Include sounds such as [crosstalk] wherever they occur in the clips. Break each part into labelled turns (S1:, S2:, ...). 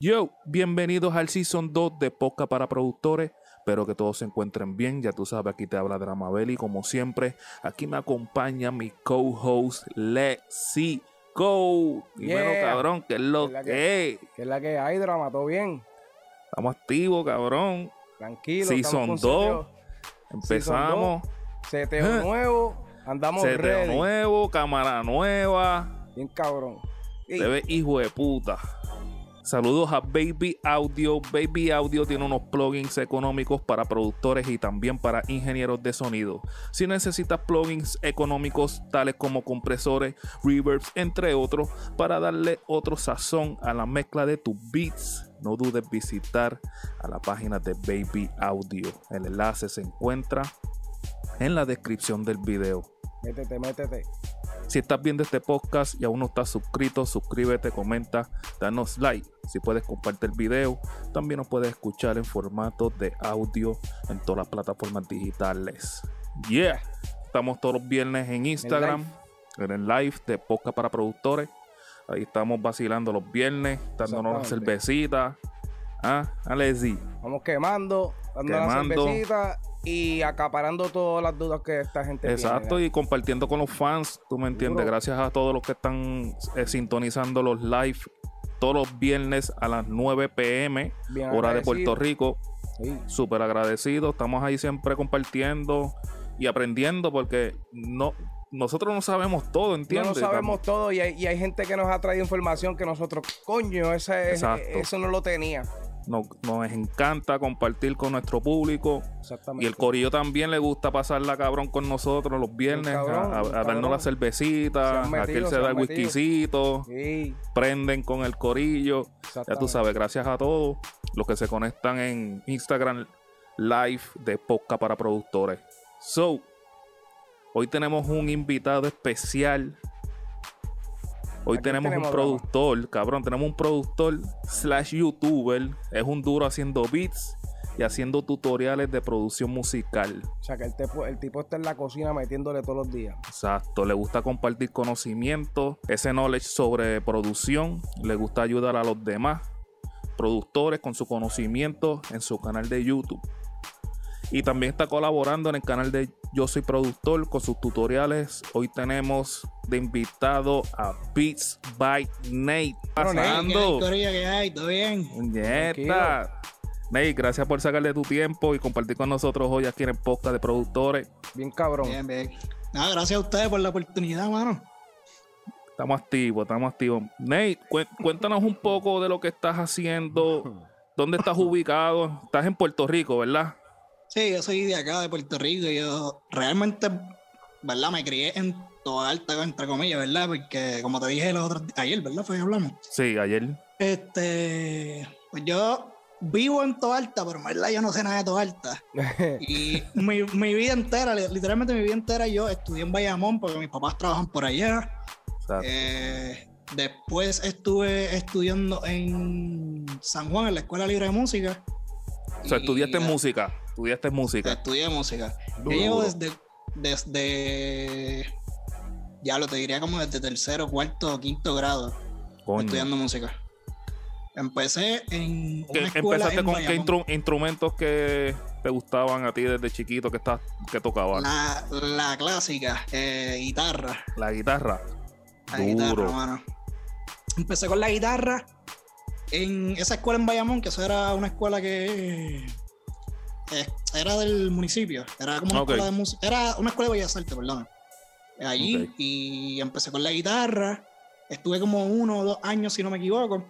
S1: Yo, bienvenidos al Season 2 de Posca para Productores. Espero que todos se encuentren bien. Ya tú sabes, aquí te habla Dramabel y como siempre, aquí me acompaña mi co-host Lexi Go. Dímelo,
S2: Yeah.
S1: cabrón, que es lo
S2: ¿Qué es la
S1: que es.
S2: ¿Qué es la que hay, drama? ¿Todo bien?
S1: Estamos activos, cabrón.
S2: Tranquilo.
S1: Season
S2: estamos
S1: 2.
S2: con
S1: Empezamos.
S2: seteo- nuevo. Andamos
S1: Seteo
S2: ready.
S1: nuevo, cámara nueva.
S2: Bien cabrón.
S1: Te ves hijo de puta. Saludos a Baby Audio. Baby Audio tiene unos plugins económicos para productores y también para ingenieros de sonido. Si necesitas plugins económicos tales como compresores, reverbs, entre otros, para darle otro sazón a la mezcla de tus beats, no dudes visitar a la página de Baby Audio. El enlace se encuentra en la descripción del video.
S2: Métete, métete.
S1: Si estás viendo este podcast y aún no estás suscrito, suscríbete, comenta, danos like. Si puedes compartir el video, también nos puedes escuchar en formato de audio en todas las plataformas digitales. Yeah, estamos todos los viernes en Instagram, en el live de podcast para productores. Ahí estamos vacilando los viernes, dándonos una cervecita. Ah, Alexi.
S2: Vamos quemando, dando la
S1: Quemando.
S2: cervecita y acaparando todas las dudas que esta gente
S1: Exacto,
S2: tiene.
S1: y compartiendo con los fans, tú me entiendes. Gracias a todos los que están eh, sintonizando los live todos los viernes a las 9 pm,
S2: Bien
S1: hora de. Puerto Rico.
S2: Sí.
S1: Súper agradecido, estamos ahí siempre compartiendo y aprendiendo porque no nosotros no sabemos todo,
S2: No
S1: ¿entiendes?
S2: lo sabemos todo y hay, y hay gente que nos ha traído información que nosotros, coño, ese, eso no lo tenía.
S1: Nos, nos encanta compartir con nuestro público.
S2: Exactamente.
S1: Y el corillo también le gusta pasarla cabrón con nosotros los viernes,
S2: cabrón,
S1: a, a- a darnos la cervecita,
S2: metido,
S1: aquel se
S2: se
S1: da el whiskycito.
S2: Sí,
S1: prenden con el corillo. Ya tú sabes, gracias a todos los que se conectan en Instagram Live de Podcast para Productores. So, hoy tenemos un invitado especial. Hoy
S2: ¿A quién
S1: tenemos,
S2: tenemos,
S1: un productor, cabrón, tenemos un productor slash youtuber. Es un duro haciendo beats y haciendo tutoriales de producción musical.
S2: O sea, que el tipo está en la cocina metiéndole todos los días.
S1: Exacto, le gusta compartir conocimiento, ese knowledge sobre producción, le gusta ayudar a los demás productores con su conocimiento en su canal de YouTube. Y también está colaborando en el canal de Yo Soy Productor con sus tutoriales. Hoy tenemos de invitado a Beats by Nate.
S2: Bueno, Nate,
S3: ¿Qué hay,
S1: Pasando.
S3: ¿Qué hay? ¿Todo bien?
S1: Nieta. Nate, gracias por sacarle tu tiempo y compartir con nosotros hoy aquí en el podcast de productores.
S2: Bien cabrón.
S3: Bien, bien. Nada, gracias a ustedes por la oportunidad, mano.
S1: Estamos activos, estamos activos. Nate, cué- [laughs] cuéntanos un poco de lo que estás haciendo. ¿Dónde estás ubicado? Estás en Puerto Rico, ¿verdad?
S3: Sí, yo soy de acá, de Puerto Rico. y Yo realmente, ¿verdad? Me crié en toda alta, entre comillas, ¿verdad? Porque, como te dije los otros ayer, ¿verdad? Fue que hablamos.
S1: Sí, ayer.
S3: Este, pues yo vivo en toda alta, pero en verdad yo no sé nada de toda alta. [laughs] Y mi, mi vida entera, li- literalmente mi vida entera, yo estudié en Bayamón porque mis papás trabajan por allá. Eh, después estuve estudiando en San Juan, en la Escuela Libre de Música.
S1: O sea, estudiaste música. Estudiaste música.
S3: Estudié música.
S1: Duro,
S3: Yo llevo desde, desde, ya lo te diría como desde tercero, cuarto quinto grado
S1: Coño.
S3: estudiando música. Empecé en
S1: ¿Qué-
S3: una escuela
S1: ¿Empezaste
S3: en
S1: con qué instrumentos que te gustaban a ti desde chiquito que, estás, que tocaban? La,
S3: La, la clásica, eh, guitarra.
S1: guitarra.
S3: La
S1: Duro.
S3: guitarra, mano. Empecé con la guitarra en esa escuela en Bayamón, que eso era una escuela que eh, era del municipio. Era como una escuela de música. Era una escuela de Bellas Artes, perdón. Allí y empecé con la guitarra. Estuve como uno o dos años, si no me equivoco.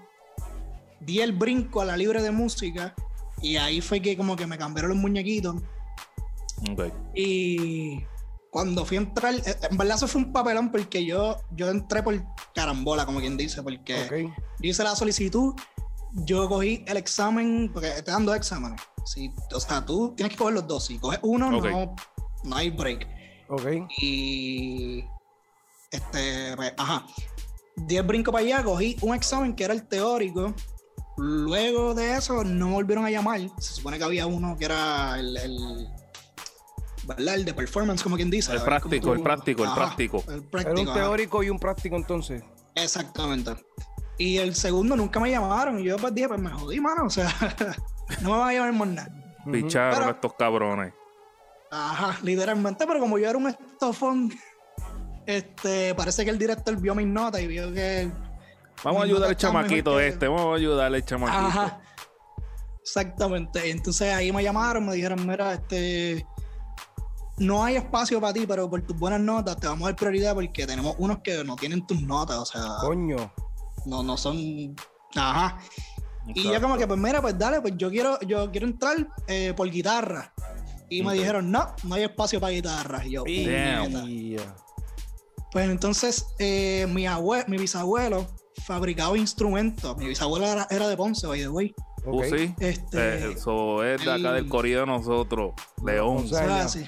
S3: Di el brinco a la libre de música. Y ahí fue que como que me cambiaron los muñequitos.
S1: Ok.
S3: Y cuando fui a entrar, eh, en verdad eso fue un papelón porque yo, yo entré por carambola, como quien dice, porque. Yo hice la solicitud, yo cogí el examen, porque estoy dando exámenes. Si, o sea, tú tienes que coger los dos. Si coges uno, no, no hay break.
S2: Ok.
S3: Y este, pues, ajá. Di el brinco para allá, cogí un examen que era el teórico. Luego de eso no me volvieron a llamar. Se supone que había uno que era el, el- ¿verdad? El de performance, como quien dice.
S1: El práctico, el práctico, el práctico.
S3: El
S2: Era
S3: práctico,
S2: un
S3: ajá.
S2: teórico y un práctico entonces.
S3: Exactamente. Y el segundo nunca me llamaron. Y yo pues dije, pues me jodí, mano. O sea, [laughs] no me van a llamar más nada.
S1: Picharon
S3: Pero-
S1: estos cabrones.
S3: Ajá, literalmente, pero como yo era un estofón, este, parece que el director vio mis notas y vio que.
S1: Vamos a ayudar al chamaquito
S3: que-
S1: este. Vamos a ayudarle al chamaquito.
S3: Ajá. Exactamente. Entonces ahí me llamaron, me dijeron, mira, este. No hay espacio para ti, pero por tus buenas notas te vamos a dar prioridad porque tenemos unos que no tienen tus notas, o sea,
S2: Coño.
S3: No, no son. Ajá. Y yo como que, pues mira, pues dale, pues yo quiero, yo quiero entrar eh, por guitarra. Y me dijeron, no, no hay espacio para guitarra. Y yo. Pues entonces, eh, mi, abue- mi bisabuelo fabricaba instrumentos. Mi bisabuelo era, era de Ponce, by the way.
S1: ¿Tú
S2: Ok.
S1: sí?
S3: Este,
S1: Eh, Eso es de acá
S3: el-
S1: del corrido de nosotros. León.
S3: Sí.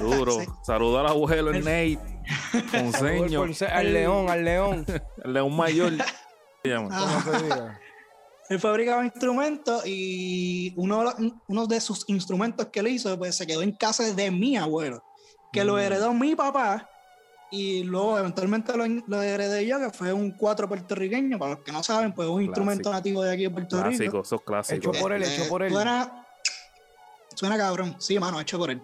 S1: Duro. [laughs]
S3: Sí.
S1: Saluda al abuelo
S3: El-
S1: Nate. [laughs] Ponceño.
S2: Ponce- Al león, al león. [laughs]
S1: El león mayor.
S2: ¿Cómo se diga?
S3: Él fabricaba instrumentos y uno, de los- uno de sus instrumentos que él hizo, pues se quedó en casa de mi abuelo, que lo
S2: Mm.
S3: heredó mi papá y luego eventualmente lo, lo heredé yo, que fue un cuatro puertorriqueño. Para los que no saben, pues es un instrumento nativo de aquí de Puerto Rico.
S1: Clásico, esos clásicos.
S2: Hecho por él, hecho por él.
S3: Suena, suena cabrón. Sí, mano, hecho por él.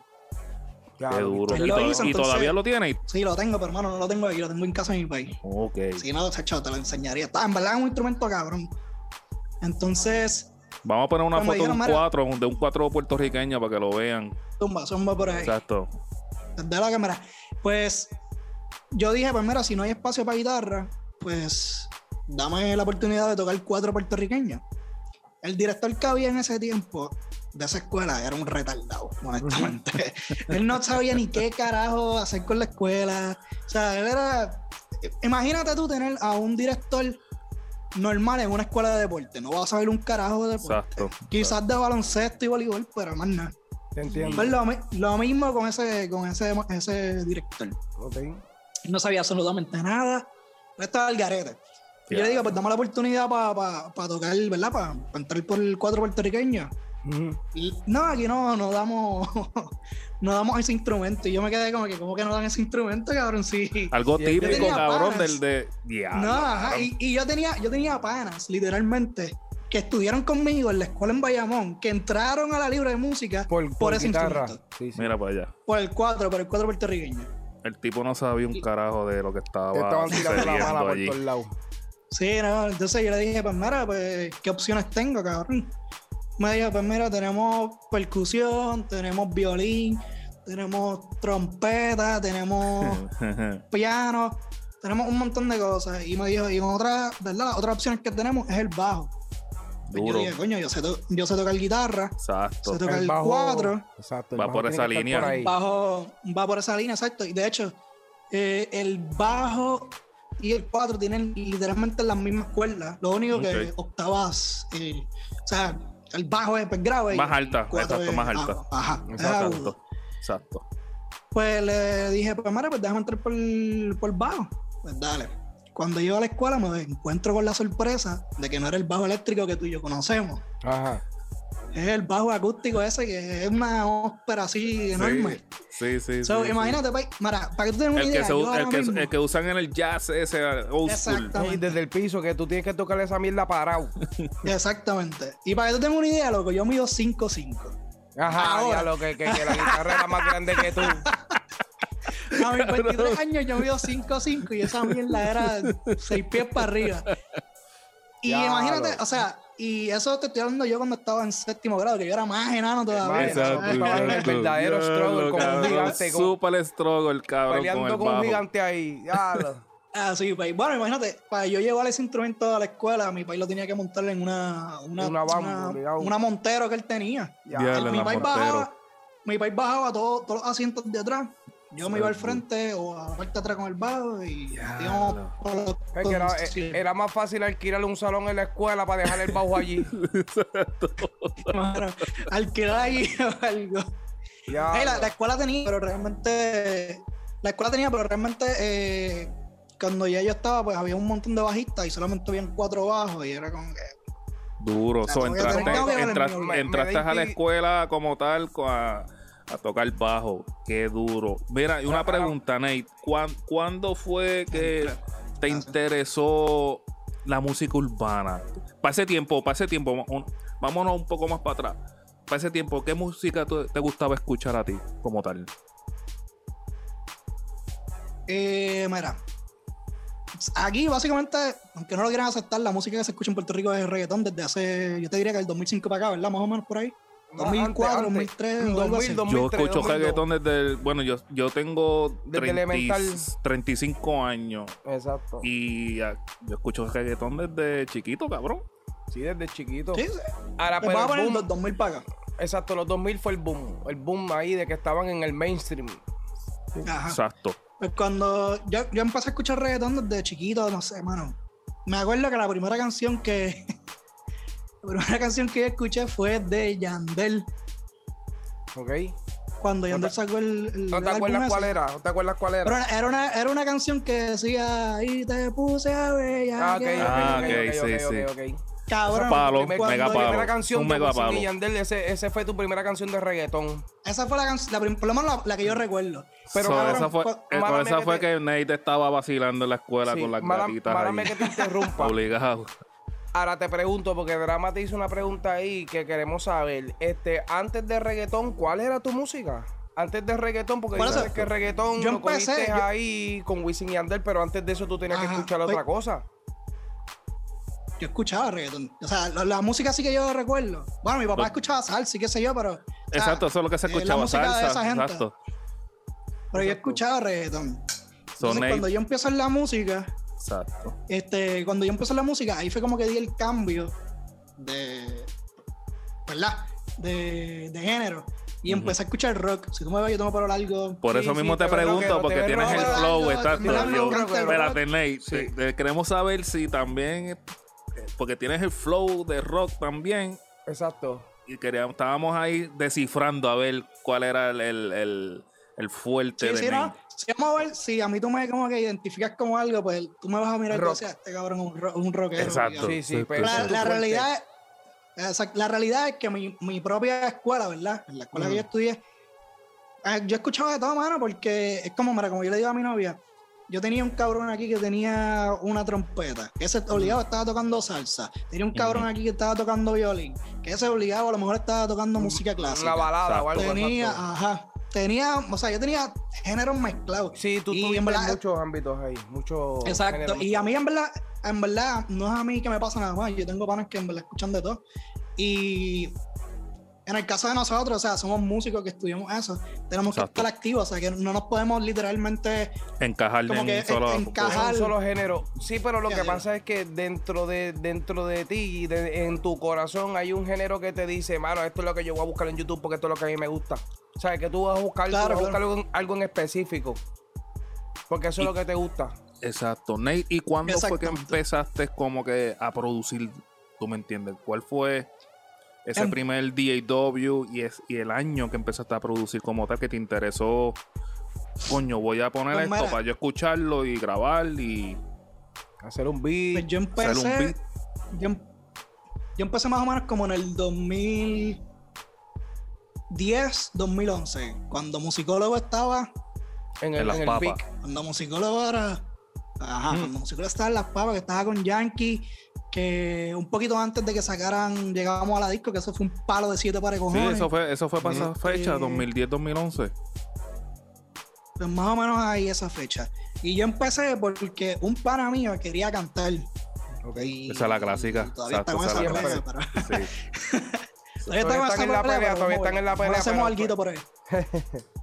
S1: Qué duro. Y,
S3: lo
S1: to-
S3: hizo,
S1: y
S3: entonces-
S1: todavía lo tiene.
S3: Sí, lo tengo, pero hermano, no lo tengo aquí, lo tengo en casa de mi país.
S1: Ok.
S3: Si no, chacho, te lo enseñaría. Está, en verdad es un instrumento cabrón. Entonces,
S1: Vamos a poner una foto de un
S3: dijeron,
S1: 4, de un 4 puertorriqueño para que lo vean.
S3: zumba, zumba por ahí.
S1: Exacto.
S3: Desde la cámara. Pues yo dije, pues mira, si no hay espacio para guitarra, pues dame la oportunidad de tocar cuatro puertorriqueños. El director que había en ese tiempo de esa escuela era un retardado, honestamente. [laughs] él no sabía ni qué carajo hacer con la escuela. O sea, él era. Imagínate tú tener a un director normal en una escuela de deporte. No vas a saber un carajo de deporte.
S1: Exacto.
S3: Quizás de baloncesto y voleibol, pero más nada.
S2: Te entiendo.
S3: Pues lo, lo mismo con ese, con ese, ese director.
S2: Ok.
S3: No sabía absolutamente nada. Estaba al garete. Y yo le digo, pues dame la oportunidad para tocar, ¿verdad? Para entrar por el cuatro puertorriqueño. No, aquí no, no damos, [laughs] no damos ese instrumento. Y yo me quedé como que, ¿cómo que no dan ese instrumento, cabrón? Sí.
S1: Algo típico, cabrón,
S3: panas.
S1: del de. Diablo,
S3: No, ajá. Y, y yo tenía, yo tenía panas, literalmente, que estudiaron conmigo en la escuela en Bayamón, que entraron a la libre de música
S2: Por, por,
S3: ese
S2: guitarra.
S3: instrumento.
S2: Sí, sí.
S1: Mira para allá.
S3: Por el cuatro, por el cuatro puertorriqueño.
S1: El tipo no sabía un carajo de lo que estaba
S2: Te estaban tirando la mala por
S1: allí.
S2: todos lados.
S3: Sí, no, entonces yo le dije, pues mira, pues, ¿qué opciones tengo, cabrón? Me dijo, pues mira, tenemos percusión, tenemos violín, tenemos trompeta, tenemos [laughs] piano, tenemos un montón de cosas. Y me dijo, y otra, ¿verdad? Las otras opciones que tenemos es el bajo. Pues yo dije, coño, yo sé, to- yo sé tocar guitarra,
S1: Exacto.
S3: sé tocar
S2: El bajo-
S3: cuatro,
S2: Exacto. el
S1: Va
S2: bajo
S1: por esa línea.
S2: por
S3: bajo va por esa línea, exacto. Y de hecho, eh, el bajo y el 4 tienen literalmente las mismas cuerdas. Lo único que octavas, eh, o sea, el bajo es pues, grave.
S1: Más alta, exacto, más alta.
S3: Ajá.
S2: Exacto.
S3: Pues le dije, pues mira, pues déjame entrar por, por bajo. Pues dale. Cuando llego a la escuela me encuentro con la sorpresa de que no era el bajo eléctrico que tú y yo conocemos.
S2: Ajá.
S3: Es el bajo acústico ese que es una ópera así enorme.
S1: Sí, sí, sí.
S3: So,
S1: sí, sí.
S3: imagínate, pa- mira, para que tú tengas una
S1: El
S3: idea,
S1: que, se, el, que,
S3: mismo-
S1: el que usan en el jazz ese old school.
S3: Exactamente.
S2: Y desde el piso que tú tienes que tocar esa mierda parado. [laughs]
S3: Exactamente. Y para que tú tengas una idea, loco, yo mido 5'5".
S2: Ajá,
S3: Ahora.
S2: ya lo que, que, que la guitarra era más grande que tú. [laughs]
S3: A mis [laughs] 23 años yo mido 5'5 y esa mierda era 6 pies para arriba. Y
S2: Diablo.
S3: imagínate, o sea, y eso te estoy hablando yo cuando estaba en séptimo grado, que yo era más enano todavía.
S2: Exacto. [laughs] el verdadero struggle con un
S1: cabrón.
S2: gigante, con-
S1: Super struggle, cabrón,
S2: Peleando
S1: con el
S2: con un gigante ahí. Lo- [laughs]
S3: Ah, sí, pues. Bueno, imagínate, para yo llevar ese instrumento a la escuela, mi país lo tenía que montar en una, una,
S2: Una
S3: montero que él tenía. mi país bajaba, mi país bajaba todo- todos los asientos de atrás. Yo me iba al frente o a la parte de atrás con el bajo y por los-
S2: Es que era, eh, era más fácil alquilar un salón en la escuela para dejar el bajo allí. [laughs]
S3: alquilar ahí [laughs] o algo. La, la escuela tenía, pero realmente. La escuela tenía, pero realmente. eh, cuando ya yo estaba, pues había un montón de bajistas y solamente habían cuatro bajos y era como que.
S1: Duro. So,
S3: tengo que
S1: entraste entraste- a la escuela como tal a, a tocar bajo. Qué duro. Mira, y una pregunta, Nate. ¿Cuán- ¿Cuándo fue que te interesó la música urbana. Para ese tiempo, para ese tiempo, un- vámonos un poco más para atrás. Para ese tiempo, ¿qué música te gustaba escuchar a ti como tal?
S3: Eh, mira. Aquí, básicamente, aunque no lo quieran aceptar, la música que se escucha en Puerto Rico es reggaetón desde hace, yo te diría que el 2005 para acá, ¿verdad? Más o menos por ahí.
S2: No,
S3: 2004,
S2: antes,
S3: 2003,
S2: antes.
S3: o algo así.
S2: 2000,
S1: Yo
S2: 2003,
S1: escucho
S2: 2002.
S1: reggaetón desde. el- bueno, yo, yo tengo
S2: Desde
S1: 30
S2: elemental.
S1: 35 años.
S2: Exacto.
S1: Y yo escucho reggaetón desde chiquito, cabrón.
S2: Sí, desde chiquito.
S3: Sí, sí.
S2: Ahora,
S3: Te
S2: pero
S3: voy a
S2: el
S3: poner
S2: boom-
S3: los 2000 para acá.
S2: exacto, los 2000 fue el boom. El boom ahí de que estaban en el mainstream.
S3: Ajá.
S1: Exacto.
S3: Pues cuando yo, yo empecé a escuchar reggaetón desde chiquito, no sé, mano. Me acuerdo que la primera canción que. La primera canción que yo escuché fue de Yandel.
S2: ¿Ok?
S3: Cuando
S2: No
S3: Yandel
S2: te-
S3: sacó el. el-
S2: ¿No te acuerdas
S3: ese.
S2: cuál era? ¿No te acuerdas cuál
S3: Pero
S2: era?
S3: era, era una, era una canción que decía, y te puse a ver, ya
S2: Ah, ok,
S3: que-".
S2: ok,
S1: Ah,
S2: ok,
S1: ok,
S2: ok,
S1: sí,
S2: ok,
S1: sí.
S2: ok, ok.
S3: Cabrón.
S1: Palo,
S2: Primer-
S1: mega
S2: La
S1: palo.
S2: primera canción
S1: un
S2: de
S1: mega palo.
S2: Yandel, ese, ese fue tu primera canción de reggaetón.
S3: Esa fue la canción, por lo menos la, la que yo recuerdo.
S2: Pero,
S1: So,
S2: cabrón,
S1: esa fue,
S3: cu-
S1: eh, esa
S2: que
S1: fue
S2: te-
S1: que Nate estaba vacilando en la escuela
S2: Sí,
S1: con las
S2: mala,
S1: gatitas
S2: mala
S1: ahí.
S2: que te interrumpa. [laughs]
S1: Obligado.
S2: Ahora te pregunto, porque Drama te hizo una pregunta ahí que queremos saber. Este, antes de reggaetón, ¿cuál era tu música? Antes de reggaetón, porque
S3: Por
S2: dices
S3: eso,
S2: que reggaetón
S3: yo
S2: lo
S3: empecé,
S2: cogiste
S3: yo-
S2: ahí con Wisin y Yandel, pero antes de eso tú tenías que escuchar
S3: pues-
S2: otra cosa.
S3: Yo escuchaba reggaetón. O sea, la, la música sí que yo recuerdo. Bueno, mi papá
S1: Lo-
S3: escuchaba salsa, sí qué sé yo, pero. o sea,
S1: Exacto, eso es lo que se
S3: eh, la
S1: escuchaba.
S3: música de
S1: salsa.
S3: esa gente.
S1: Exacto.
S3: Pero yo escuchaba reggaetón. Entonces, cuando yo empiezo en la música,
S1: Exacto.
S3: este, cuando yo empecé la música, ahí fue como que di el cambio de. ¿Verdad? De, de género. Y
S1: Ujú.
S3: empecé a escuchar rock. Si tú me ves, yo tengo pelo largo.
S1: Por
S2: Sí,
S1: eso mismo
S2: te
S1: pregunto,
S2: te
S1: porque tienes el flow,
S3: Algo,
S1: exacto. Espérate, Nate,
S2: Sí.
S1: queremos saber si también, porque tienes el flow de rock también,
S2: Exacto.
S1: y queríamos, estábamos ahí descifrando a ver cuál era el, el, el, el fuerte
S3: Sí,
S1: de
S3: sí, no. Si vamos a ver, si a mí tú me como que identificas como algo, pues tú me vas a mirar y decir, este cabrón es un, ro- un rockero.
S1: Exacto.
S2: Sí, sí, pero ese
S3: La, realidad la realidad es que mi, mi propia escuela, ¿verdad? En la escuela que yo estudié, eh, yo escuchaba de todo, mano, porque es como, mira, como yo le digo a mi novia, yo tenía un cabrón aquí que tenía una trompeta, que ese obligado estaba tocando salsa. Tenía un cabrón
S1: Ujú.
S3: aquí que estaba tocando violín, que ese obligado a lo mejor estaba tocando música
S2: Una
S3: clásica.
S2: balada o algo
S3: Tenía, ajá, tenía, o sea, yo tenía géneros mezclados.
S2: Sí, tú tuviste muchos ámbitos ahí, muchos
S3: Exacto. Y a mí, en verdad, en verdad, no es a mí que me pasa nada más. Yo tengo panas que en verdad escuchan de todo. Y en el caso de nosotros, o sea, somos músicos que estudiamos eso. Tenemos
S1: Exacto.
S3: que estar activos, o sea, que no nos podemos literalmente.
S1: Encajar
S3: Como
S1: en
S3: que
S1: un solo.
S3: encajar.
S2: un solo género. Sí, pero lo
S3: Ya,
S2: que pasa es que dentro de dentro de ti y de- en tu corazón hay un género que te dice, mano, esto es lo que yo voy a buscar en YouTube porque esto es lo que a mí me gusta. O sea, que tú vas a buscar,
S3: Claro,
S2: vas a buscar algo, en, algo en específico. Porque eso
S1: Y-
S2: es lo que te gusta.
S1: Exacto. Nate, ¿y cuándo fue que empezaste como que a producir? ¿Tú me entiendes? ¿Cuál fue ese
S3: Em-
S1: primer DAW y, es, y el año que empezaste a producir como tal que te interesó? Coño, voy a poner
S3: Pues
S1: esto
S3: mira.
S1: para yo escucharlo y grabar y
S2: Hacer un beat.
S3: Pues yo
S1: hacer un
S3: empecé.
S1: beat.
S3: Yo, em- yo empecé más o menos como en el 2010, 2011. Cuando musicólogo estaba
S2: en el,
S1: en las
S2: en el
S1: papas.
S3: Cuando musicólogo era. Ajá,
S1: Mm.
S3: cuando musicólogo estaba en Las Papas, que estaba con Yankee, que un poquito antes de que sacaran, llegábamos a la disco, que eso fue un palo de siete pares
S1: Sí,
S3: cojones.
S1: eso fue, eso fue para esa fecha, 2010-2011.
S3: Pues más o menos ahí esa fecha. Y yo empecé porque un pana mío quería cantar.
S1: Esa es la clásica.
S3: y Todavía
S1: Exacto, [laughs]
S3: está con
S1: esa
S3: pelea, pero-
S1: Sí.
S3: Todavía con
S2: están
S3: esa
S2: en la
S3: pelea,
S2: todavía están en la
S3: Hacemos alguito
S2: pues.
S3: por ahí. [laughs]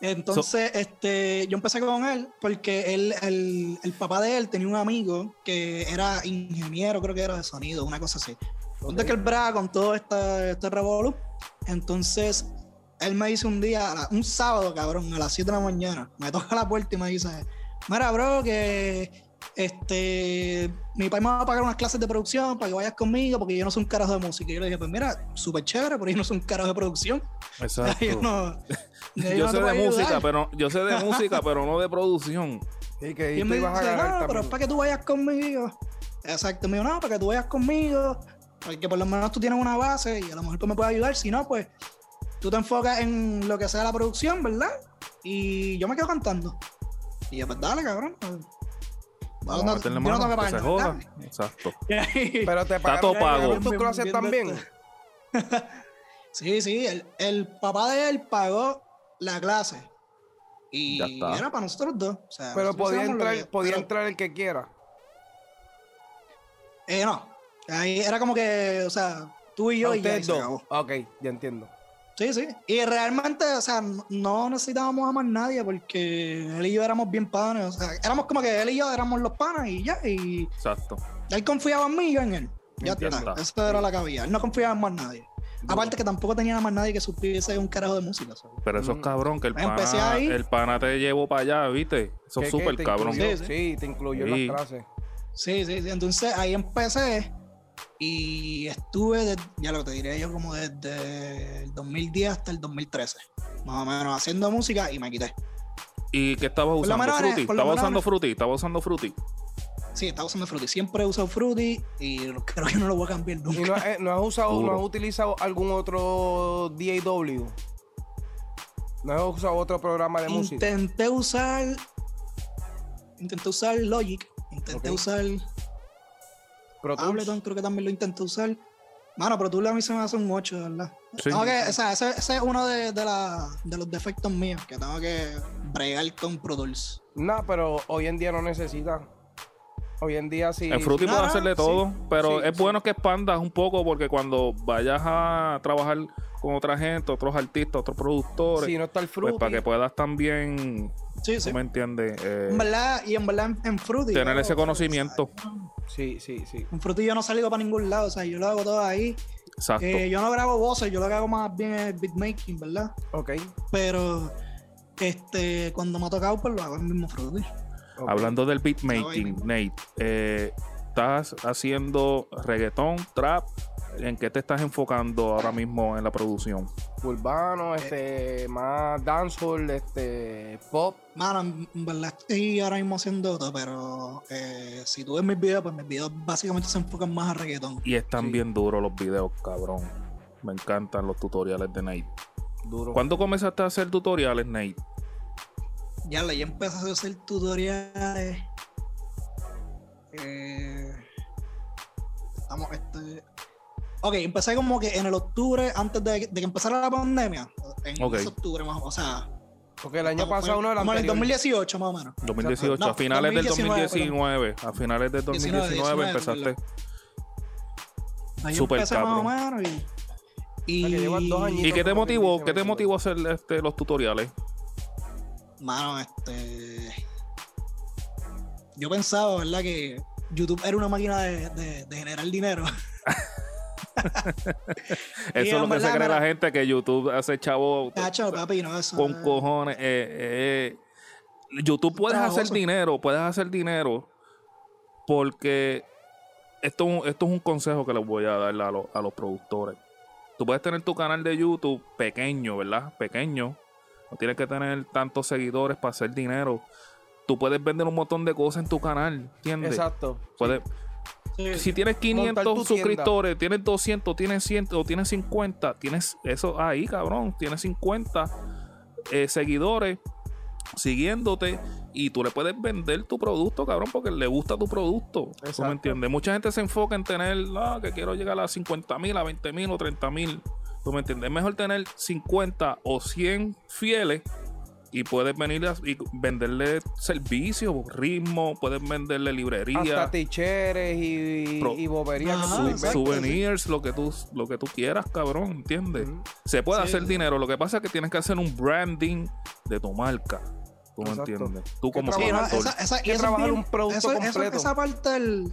S3: Entonces, este, yo empecé con él porque él, el, el papá de él tenía un amigo que era ingeniero, creo que era de sonido, una cosa así. Entonces que él brava con todo este, este revolú. Entonces, él me dice un día, un sábado, cabrón, a las 7 de la mañana, me toca la puerta y me dice, mira, bro, que este, mi papá me va a pagar unas clases de producción para que vayas conmigo porque yo no soy un carajo de música. Y yo le dije, pues mira, súper chévere, pero yo no soy un carajo de producción.
S1: Exacto. [laughs]
S3: yo no, [laughs] yo
S1: Yo
S3: no
S1: sé de música,
S3: ayudar.
S1: pero yo sé de música, [laughs] pero no de producción.
S2: Y que
S3: Y
S2: y
S3: me dice,
S2: ganar
S3: no, pero es para que tú vayas conmigo. Exacto, me dijo, no, para que tú vayas conmigo, porque por lo menos tú tienes una base y a lo mejor tú me puedes ayudar. Si no, pues tú te enfocas en lo que sea la producción, ¿verdad? Y yo me quedo cantando. Y yo, pues dale, cabrón.
S1: Vamos
S3: no-
S1: a meterle
S3: yo no
S1: mano,
S3: tengo que
S1: que se joda. Exacto. [laughs]
S2: Pero te
S1: Está todo
S2: pagaron
S1: pago.
S3: Bien,
S2: clases
S3: bien
S2: también.
S3: Sí, sí, el, el papá de él pagó la clase. Y
S1: Ya está.
S3: era para nosotros dos. O sea,
S2: Pero
S3: nosotros
S2: podía entrar,
S3: que-
S2: podía
S3: pero,
S2: entrar el que quiera.
S3: eh, no. Ahí era como que, o sea, tú y yo y ya, y se acabó.
S2: Ok, ya entiendo.
S3: Sí, sí. Y realmente, o sea, no- necesitábamos a más nadie porque él y yo éramos bien panes. O sea, éramos como que él y yo éramos los panes y ya. Y
S1: Exacto.
S3: él confiaba en mí y yo en él. Ya
S2: Entiendo.
S3: está. Eso era la había. Él no confiaba en más nadie. Aparte que tampoco tenía más nadie que supiese un carajo de música. ¿sabes?
S1: Pero eso es
S2: Mm.
S1: cabrón, que el
S3: Empecé
S1: pana,
S3: ahí.
S1: el pana te llevó para allá, ¿viste? Eso
S2: ¿Qué-
S1: es súper cabrón.
S2: incluyó?
S3: Sí,
S2: Sí,
S3: sí.
S2: te incluyó
S1: Sí.
S2: en las clases.
S3: Sí, sí, sí. Entonces ahí empecé y estuve, de- ya lo te diré yo, como desde el 2010 hasta el 2013. Más o menos haciendo música y me quité.
S1: ¿Y qué estabas
S3: Por
S1: usando? Fruity. Estaba usando Fruity. Estaba usando Fruity.
S3: Sí, estaba usando Fruity. Siempre he usado Fruity y [laughs] creo que no lo voy a cambiar
S2: ¿Y
S3: nunca.
S2: no, has- no has usado, no has utilizado algún otro DAW? ¿No has usado otro programa de música?
S3: Intenté usar. Intenté usar Logic. Intenté usar
S2: Pro Tools.
S3: Ableton, creo que también lo intenté usar. Mano, pero tú a mí se me hace un 8, de ¿verdad?
S1: Sí.
S3: Tengo que, o sea, ese, ese es uno de, de, la- de los defectos míos, que tengo que bregar con Pro Tools.
S2: No, pero hoy en día no necesita. Hoy en día sí.
S1: En Fruity
S3: no,
S1: hacerle
S3: sí.
S1: todo, pero
S2: Sí,
S1: es
S2: sí.
S1: bueno que expandas un poco porque cuando vayas a trabajar con otra gente, otros artistas, otros productores,
S2: Si no está el
S1: pues
S2: Fruity.
S1: para que puedas también,
S3: Sí,
S1: ¿tú
S3: sí.
S1: me entiendes? Eh,
S3: En verdad, y en verdad en, en Fruity.
S1: tener ese conocimiento.
S2: Sí, sí, sí.
S3: En Fruity yo no salgo para ningún lado, o sea, yo lo hago todo ahí.
S1: Exacto.
S3: Eh, yo no grabo voces, yo lo que hago más bien es beatmaking, ¿verdad?
S2: Ok.
S3: Pero este, cuando me ha tocado, pues lo hago en el mismo Fruity.
S1: Hablando del beatmaking. Nate, eh, estás haciendo reggaetón, trap. ¿En qué te estás enfocando ahora mismo en la producción?
S2: Urbano, este, más dancehall, este, pop.
S3: Mano, en en verdad estoy ahora mismo haciendo todo, pero eh, si tú ves mis videos, pues mis videos básicamente se enfocan más a reggaetón.
S1: Y están
S2: Sí.
S1: bien duros los videos, cabrón. Me encantan los tutoriales de Nate.
S2: Duro.
S1: ¿Cuándo comenzaste a hacer tutoriales, Nate?
S3: Ya le ya empecé a hacer tutoriales. Eh, estamos, este. Ok, empecé como que en el octubre, antes de, de que empezara la pandemia. En
S1: Ok.
S3: ese octubre, más o o sea.
S2: Porque el año
S3: como
S2: pasado
S3: fue-
S2: no, el
S3: como en el
S2: anterior.
S3: 2018, más o menos.
S1: 2018,
S3: No,
S1: a finales del
S3: 2019,
S1: 2019, a finales del 2019
S3: 19,
S1: empezaste.
S3: Ahí
S1: Súper
S3: empecé
S1: cabrón.
S3: más o menos y. y
S2: O sea, dos.
S1: ¿Y qué te motivó? ¿Qué te motivó a hacer este, los tutoriales?
S3: Mano, este. Yo pensaba, ¿verdad? Que YouTube era una máquina de, de- de generar dinero. [laughs] [laughs]
S1: Eso es lo que se cree la gente, que YouTube hace chavo
S3: Cacho, papi, no, eso.
S1: con
S3: eh,
S1: cojones. eh, eh. YouTube puedes hacer dinero, puedes hacer dinero porque esto, es un- esto es un consejo que les voy a dar a, los- a los productores. Tú puedes tener tu canal de YouTube pequeño, ¿verdad? Pequeño. No tienes que tener tantos seguidores para hacer dinero. Tú puedes vender un montón de cosas en tu canal, ¿entiendes?
S2: Exacto.
S1: Puedes,
S3: sí,
S1: si tienes 500
S2: tu tienda.
S1: suscriptores, tienes 200, tienes 100 o tienes 50, tienes eso ahí, cabrón. Tienes 50 eh, seguidores siguiéndote y tú le puedes vender tu producto, cabrón, porque le gusta tu producto. ¿Tú me entiendes? Mucha gente se enfoca en tener, ah, que quiero llegar a 50 mil, a 20 mil o 30 mil. ¿Tú me entiendes? Es mejor tener 50 o 100 fieles y puedes venir a- y venderle servicios, ritmo, puedes venderle librería.
S2: Hasta ticheres y,
S1: Pro-
S2: y boberías
S3: Ajá,
S1: Su- souvenirs, lo que tú lo que tú quieras, cabrón, ¿entiendes? Se puede
S3: Sí.
S1: hacer dinero, lo que pasa es que tienes que hacer un branding de tu marca. ¿Tú me entiendes? Tú como
S2: trabajar-
S3: esa, esa, y
S2: que trabajar
S3: bien-
S2: un producto
S3: eso- eso-
S2: completo.
S3: esa parte del.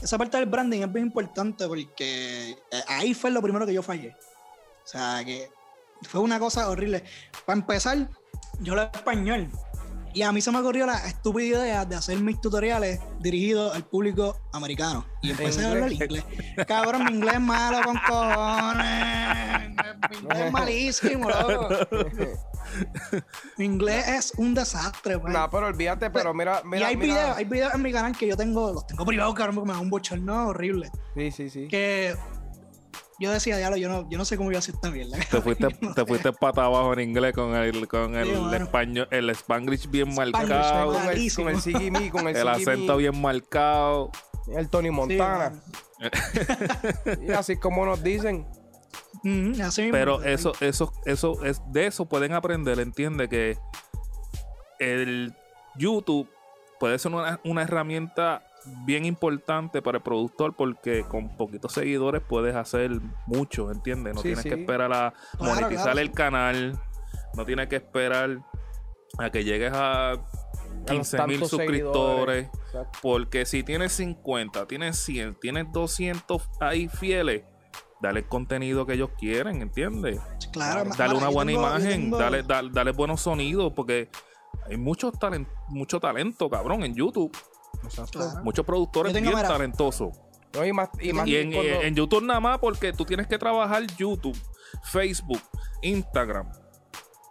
S3: Esa parte del branding es bien importante porque eh, ahí fue lo primero que yo fallé. O sea, que fue una cosa horrible. Para empezar, yo lo español. Y a mí se me ocurrió la estúpida idea de hacer mis tutoriales dirigidos al público americano. Y empecé a hablar inglés. Cabrón, mi inglés es malo con cojones. Mi inglés es malísimo, [laughs] loco. Mi inglés es un desastre, pues.
S2: No, pero olvídate, pero mira,
S3: y
S2: mira,
S3: hay
S2: mira.
S3: videos, hay videos en mi canal que yo tengo, los tengo privados, cabrón, porque me da un bochorno horrible.
S2: Sí, sí, sí.
S3: Que yo decía, diablo, yo no, yo no sé cómo iba a hacer esta mierda.
S1: Te fuiste, [laughs] te fuiste pata abajo en inglés con el, con el
S3: Sí,
S1: español, el spanglish bien
S3: Spanglish,
S1: marcado,
S2: Con el, con el Siggy con el,
S1: el acento bien marcado.
S2: el Tony Montana. [laughs] y así como nos dicen.
S3: Ujú, así mismo.
S1: Pero eso, eso, eso, es, de eso pueden aprender, entiende que el YouTube puede ser una, una herramienta bien importante para el productor porque con poquitos seguidores puedes hacer mucho, ¿entiendes? No
S2: Sí,
S1: tienes
S2: sí.
S1: que esperar a monetizar
S3: claro.
S1: el canal, no tienes que esperar a que llegues a 15 mil suscriptores. Porque si tienes 50, tienes 100, tienes 200 ahí fieles, dale el contenido que ellos quieren, ¿entiendes?
S3: Claro,
S1: Dale una buena
S3: tengo-
S1: imagen,
S3: tengo-
S1: dale, dale, dale buenos sonidos, porque hay mucho, talen- mucho talento, cabrón, en YouTube.
S3: Claro.
S1: Muchos productores bien talentosos.
S2: No, y más, y más
S1: Y en,
S2: cuando-
S1: en YouTube nada más, porque tú tienes que trabajar YouTube, Facebook, Instagram.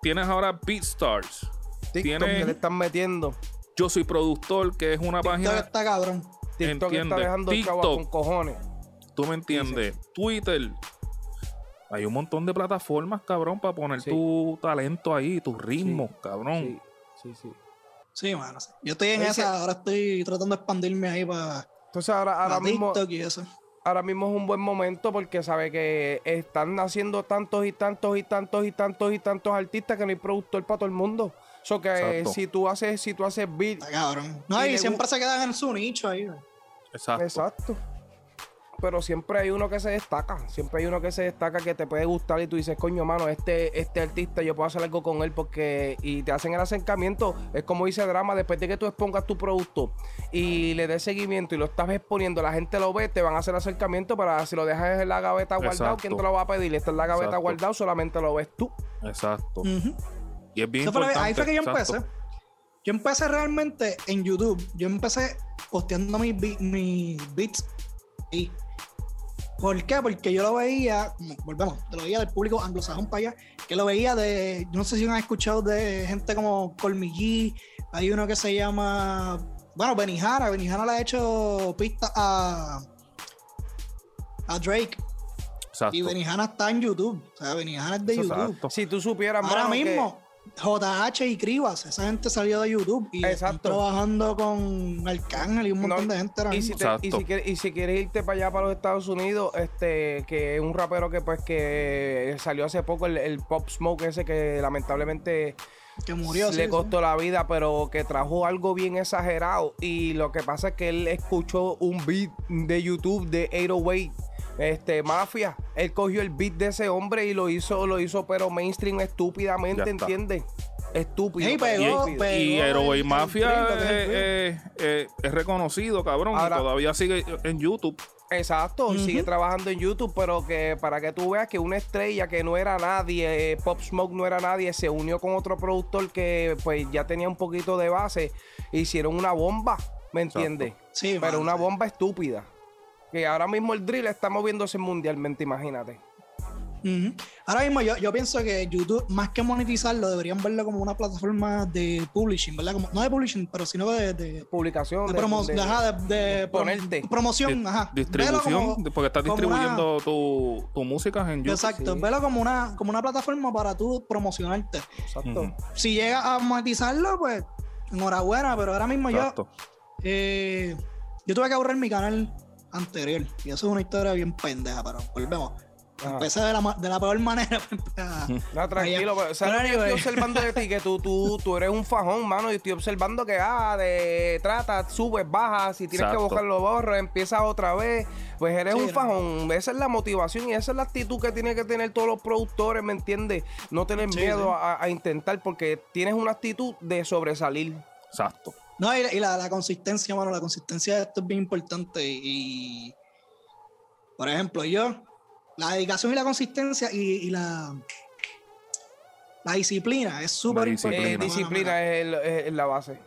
S1: Tienes ahora BeatStars.
S2: TikTok
S1: tiene-
S2: que le están metiendo.
S1: Yo soy productor, que es una
S3: TikTok
S1: página.
S3: está cabrón.
S2: TikTok está dejando el chavo
S1: TikTok.
S2: con cojones.
S1: ¿Tú me entiendes? Twitter. Hay un montón de plataformas, cabrón, para poner
S2: Sí.
S1: tu talento ahí, tus ritmos,
S2: Sí,
S1: cabrón.
S2: Sí, sí, sí.
S3: Sí, mano. sí. Yo estoy en
S2: Oye,
S3: esa, ahora estoy tratando de expandirme ahí para
S2: Entonces ahora, ahora mismo
S3: TikTok y eso.
S2: ahora mismo es un buen momento porque sabe que están naciendo tantos y tantos y tantos y tantos y tantos artistas que no hay productor para todo el mundo. So que
S1: Exacto.
S2: si tú haces, si tú haces beat,
S3: Está cabrón. No,
S2: Y
S3: y, siempre se quedan en su nicho ahí.
S1: Exacto.
S2: exacto. Pero siempre hay uno que se destaca, siempre hay uno que se destaca que te puede gustar y tú dices, coño, mano, este, este artista yo puedo hacer algo con él porque, y te hacen el acercamiento, es como dice Drama, después de que tú expongas tu producto y le des seguimiento y lo estás exponiendo, la gente lo ve, te van a hacer acercamiento para si lo dejas en la gaveta guardado,
S1: Exacto.
S2: ¿quién te lo va a pedir? Está en la gaveta
S1: Exacto.
S2: guardado, solamente lo ves tú.
S1: Exacto. Y es bien
S3: Eso fue ahí fue que yo
S1: exacto.
S3: empecé. Yo empecé realmente en YouTube. Yo empecé posteando mis, mis beats y ¿Por qué? Porque yo lo veía, volvemos, lo veía del público anglosajón para allá, que lo veía de, yo no sé si han escuchado de gente como Colmillí, hay uno que se llama, bueno, Benihana, Benihana le ha hecho pista a, a Drake,
S1: Exacto.
S3: y Benihana está en YouTube, o sea, Benihana es de YouTube.
S1: Exacto.
S2: Si tú supieras,
S3: Ahora
S2: mano,
S3: mismo, JH y Cribas, esa gente salió de YouTube y están trabajando con Arcángel y un montón
S2: No,
S3: de gente ahora
S2: Y si, te- y,
S1: Exacto.
S2: si quieres, y si quieres irte para allá, para los Estados Unidos, este, que es un rapero que pues que salió hace poco, el, el Pop Smoke ese que lamentablemente
S3: que murió.
S2: le
S3: sí,
S2: costó la vida, pero que trajo algo bien exagerado. Y lo que pasa es que él escuchó un beat de YouTube de 808. Este, Mafia, él cogió el beat de ese hombre y lo hizo, lo hizo, pero mainstream estúpidamente. ¿entiendes? Estúpido. Pero
S3: pegó.
S1: Y Mafia
S3: es
S1: eh, eh, eh, reconocido, cabrón.
S2: Ahora-
S1: y todavía sigue en YouTube.
S2: Exacto, sigue trabajando en YouTube, pero que para que tú veas que una estrella que no era nadie, eh, Pop Smoke no era nadie, se unió con otro productor que pues ya tenía un poquito de base, hicieron una bomba, ¿me entiendes?
S3: Sí,
S2: Pero una
S3: sí.
S2: bomba estúpida. Que ahora mismo el drill está moviéndose mundialmente, imagínate.
S3: Ahora mismo yo, yo pienso que YouTube, más que monetizarlo, deberían verlo como una plataforma de publishing, ¿verdad? Como, no de publishing, pero sino de, de,
S2: Publicación.
S3: de
S2: de-
S3: promo-
S2: de-
S3: de- ajá, de- de prom-
S2: ponerte.
S3: promoción, ajá.
S1: Distribución,
S3: como-
S1: porque estás distribuyendo tu, tu música en YouTube.
S3: Exacto,
S2: sí.
S3: velo como una, como una plataforma para tú promocionarte.
S2: Exacto.
S3: Si llegas a monetizarlo, pues enhorabuena, pero ahora mismo yo,
S1: Exacto.
S3: eh, yo tuve que borrar mi canal anterior. Y eso es una historia bien pendeja, pero volvemos.
S2: Ajá.
S3: Empecé de la, de la peor manera. [laughs]
S2: No, tranquilo, pero ¿sabes lo que yo
S3: Pero
S2: estoy observando de ti? Que tú, tú, tú eres un fajón, mano. Y estoy observando que, ah, de trata, subes, bajas, si tienes
S1: Exacto.
S2: que buscarlo, borras, empiezas otra vez. Pues eres
S3: Sí,
S2: un
S3: no.
S2: fajón. Esa es la motivación y esa es la actitud que tienen que tener todos los productores, ¿me entiendes? No tener
S3: Sí,
S2: miedo
S3: sí.
S2: A, a intentar porque tienes una actitud de sobresalir.
S1: Exacto.
S3: No, y, y la, la consistencia, mano, la consistencia de esto es bien importante. Y, por ejemplo, yo, la dedicación y la consistencia y, y la, la disciplina es súper.
S2: Eh,
S3: importante. mano,
S2: disciplina es, el- es la base.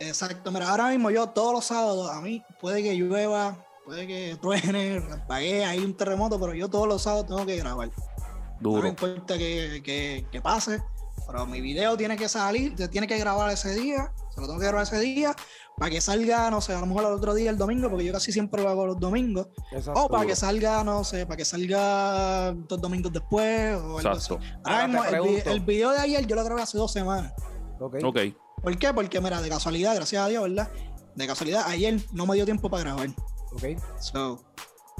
S3: Exacto, mira, ahora mismo yo todos los sábados, a mí puede que llueva, puede que truene, apague, hay un terremoto, pero yo todos los sábados tengo que grabar. No me
S1: Duro.
S3: importa que, que- que pase, pero mi video tiene que salir, se tiene que grabar ese día, se lo tengo que grabar ese día, para que salga, no sé, a lo mejor el otro día, el domingo, porque yo casi siempre lo hago los domingos,
S2: Exacto.
S3: o para que salga, no sé, para que salga dos domingos después, o algo así.
S1: Exacto.
S3: Ahora mismo, el, vi-
S2: pregunto.
S3: el video de ayer yo lo grabé hace dos semanas.
S2: Ok.
S1: Ok.
S3: ¿Por qué? Porque, mira, de casualidad, gracias a Dios, ¿verdad? De casualidad, ayer no me dio tiempo para grabar.
S2: ok.
S3: So,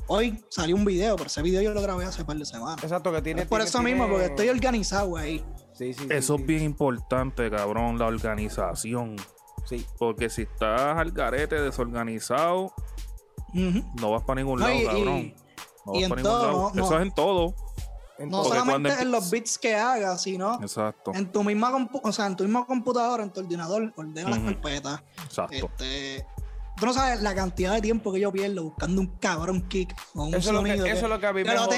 S3: hoy salió un video, pero ese video yo lo grabé hace un par de semanas.
S2: Exacto, que tiene.
S3: Es por
S2: tiene-
S3: eso
S2: tiene-
S3: mismo, porque estoy organizado ahí.
S2: Sí, sí. sí,
S1: Eso
S2: sí.
S1: es bien importante, cabrón, la organización.
S2: Sí.
S1: Porque si estás al garete, desorganizado, no vas para ningún
S3: No,
S1: lado,
S3: y-
S1: cabrón. No
S3: y
S1: vas para
S3: todo,
S1: ningún lado.
S3: no-
S1: Eso es en todo.
S2: En
S3: No
S2: todo.
S3: Solamente en los beats que hagas, sino
S1: Exacto.
S3: en tu misma o sea, en tu misma computadora, en tu ordenador, ordena las carpetas.
S1: Exacto.
S3: Este, tú no sabes la cantidad de tiempo que yo pierdo buscando un cabrón kick o un
S2: Eso es, lo que,
S3: sonido
S2: eso es
S3: que,
S2: lo que a mí
S3: que
S2: me
S3: lo,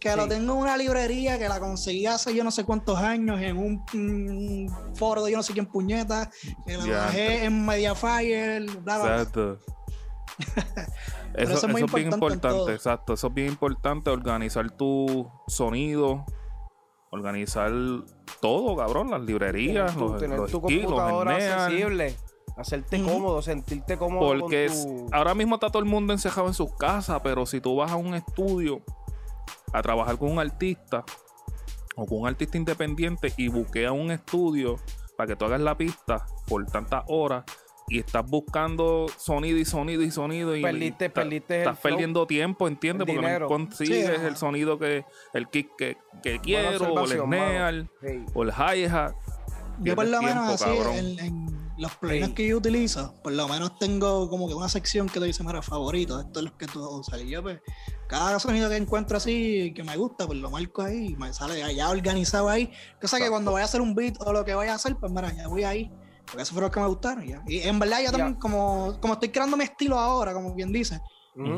S3: que lo tengo en una librería que la conseguí hace yo no sé cuántos años en un foro de yo no sé quién puñeta, que la bajé en Mediafire, bla, bla, bla.
S1: Exacto. [laughs] Eso,
S3: eso es muy
S1: eso es bien
S3: importante
S1: importante, exacto. Eso es bien importante, organizar tu sonido, organizar todo, cabrón, las librerías,
S2: Tener tu,
S1: los,
S2: tener
S1: los
S2: tu
S1: skills, los
S2: computadora
S1: Eneas.
S2: accesible. Hacerte cómodo, sentirte cómodo.
S1: Porque
S2: con tu...
S1: ahora mismo está todo el mundo encejado en sus casas, pero si tú vas a un estudio a trabajar con un artista o con un artista independiente y buquea un estudio para que tú hagas la pista por tantas horas y estás buscando sonido y sonido y sonido y
S2: Perdiste- perdiste
S1: estás
S2: flow,
S1: perdiendo tiempo, ¿entiendes?
S2: el
S1: Porque no consigues
S3: Sí,
S1: el sonido que el kick que, que quiero o el snare.
S2: Sí.
S1: o el hi-hat.
S3: Yo por lo menos
S1: tiempo,
S3: así, en los plugins
S2: Sí.
S3: que yo utilizo, por lo menos tengo como que una sección que te dice, mira, favorito, esto es lo que tú usas. Y yo, pues, cada sonido que encuentro así, que me gusta, pues lo marco ahí y me sale ya organizado ahí. Cosa que cuando vaya a hacer un beat o lo que vaya a hacer, pues mira, ya voy ahí. Porque eso fue lo que me gustaron. Y, ya. y en verdad, yo también,
S2: Ya.
S3: como, como estoy creando mi estilo ahora, como bien dice,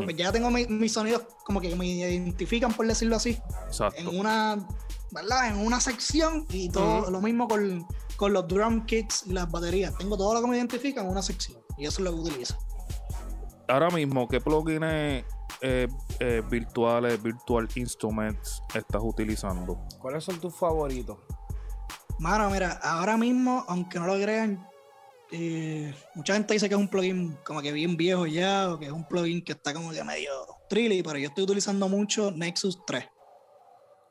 S3: pues ya tengo mi- mis sonidos como que me identifican, por decirlo así
S1: Exacto.
S3: en una, ¿verdad? En una sección y todo lo mismo con, con los drum kits y las baterías. Tengo todo lo que me identifica en una sección y eso es lo que utilizo.
S1: ahora mismo, ¿qué plugins eh, eh, virtuales, virtual instruments estás utilizando?
S2: ¿Cuáles son tus favoritos?
S3: Mano, mira, ahora mismo, aunque no lo crean, eh, mucha gente dice que es un plugin como que bien viejo ya o que es un plugin que está como que medio trilly, pero yo estoy utilizando mucho Nexus 3.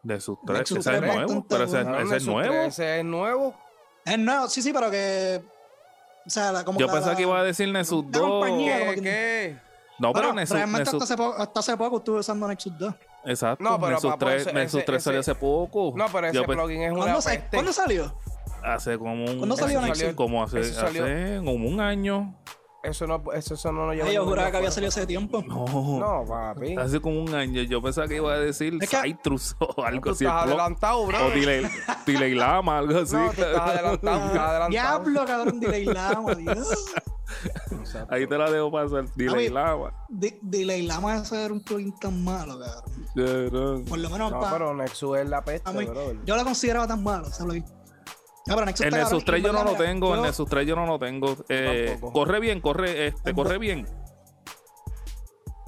S1: De sus tres.
S3: Nexus
S1: Ese es
S3: tres,
S1: nuevo, pero ese, es nuevo.
S2: 3, Ese es nuevo.
S3: Es nuevo, sí, sí, pero que... O sea, la, como
S1: Yo
S3: la-
S1: pensaba
S3: la-
S1: que iba a decir Nexus
S3: la
S1: 2.
S3: compañía, como
S2: ¿Qué?
S3: que-
S2: ¿Qué?
S1: No, pero
S3: Bueno,
S1: Nexus,
S3: realmente
S1: Nexus-
S3: hasta, hace poco, hasta hace poco estuve usando Nexus 2.
S1: Exacto.
S2: No, pero,
S1: Nexus
S2: papá,
S1: 3,
S2: ese-
S1: Nexus
S2: ese-
S1: 3 salió
S2: ese-
S1: hace poco.
S2: No, pero ese plugin es una
S3: ¿Cuándo,
S2: peste.
S3: ¿Cuándo salió?
S1: Hace como un,
S3: ¿Cuándo salió
S2: Nexus?
S1: Como hace,
S2: salió-
S1: hace como un año.
S2: Eso no, eso, eso no lo lleva.
S3: Ay, yo juraba que había salido hace tiempo.
S1: No.
S2: No, papi.
S1: Hace como un año. Yo pensaba que iba a decir
S3: Es que-
S1: Citrus [laughs] o algo
S2: Tú
S1: así.
S2: estás adelantado, bro.
S1: O Delay, Delay Lama, algo así.
S2: No, tú estás adelantado, [laughs] estás adelantado.
S3: Diablo, cabrón, Delay Lama, Dios.
S2: Exacto.
S1: Ahí te la dejo pasar. Delay. Lama.
S3: De- Delay Lama es ser un plugin tan malo, cabrón. Por lo menos
S2: No,
S3: pa-
S2: pero Nexus es la peste,
S3: mí- yo lo consideraba tan malo, plugin. No, pero Nexus
S1: El Nexus
S3: cabrón,
S1: 3
S3: y
S1: yo no lo tengo, el Nexus 3 yo no lo tengo. Eh, corre bien, corre, este, corre bien.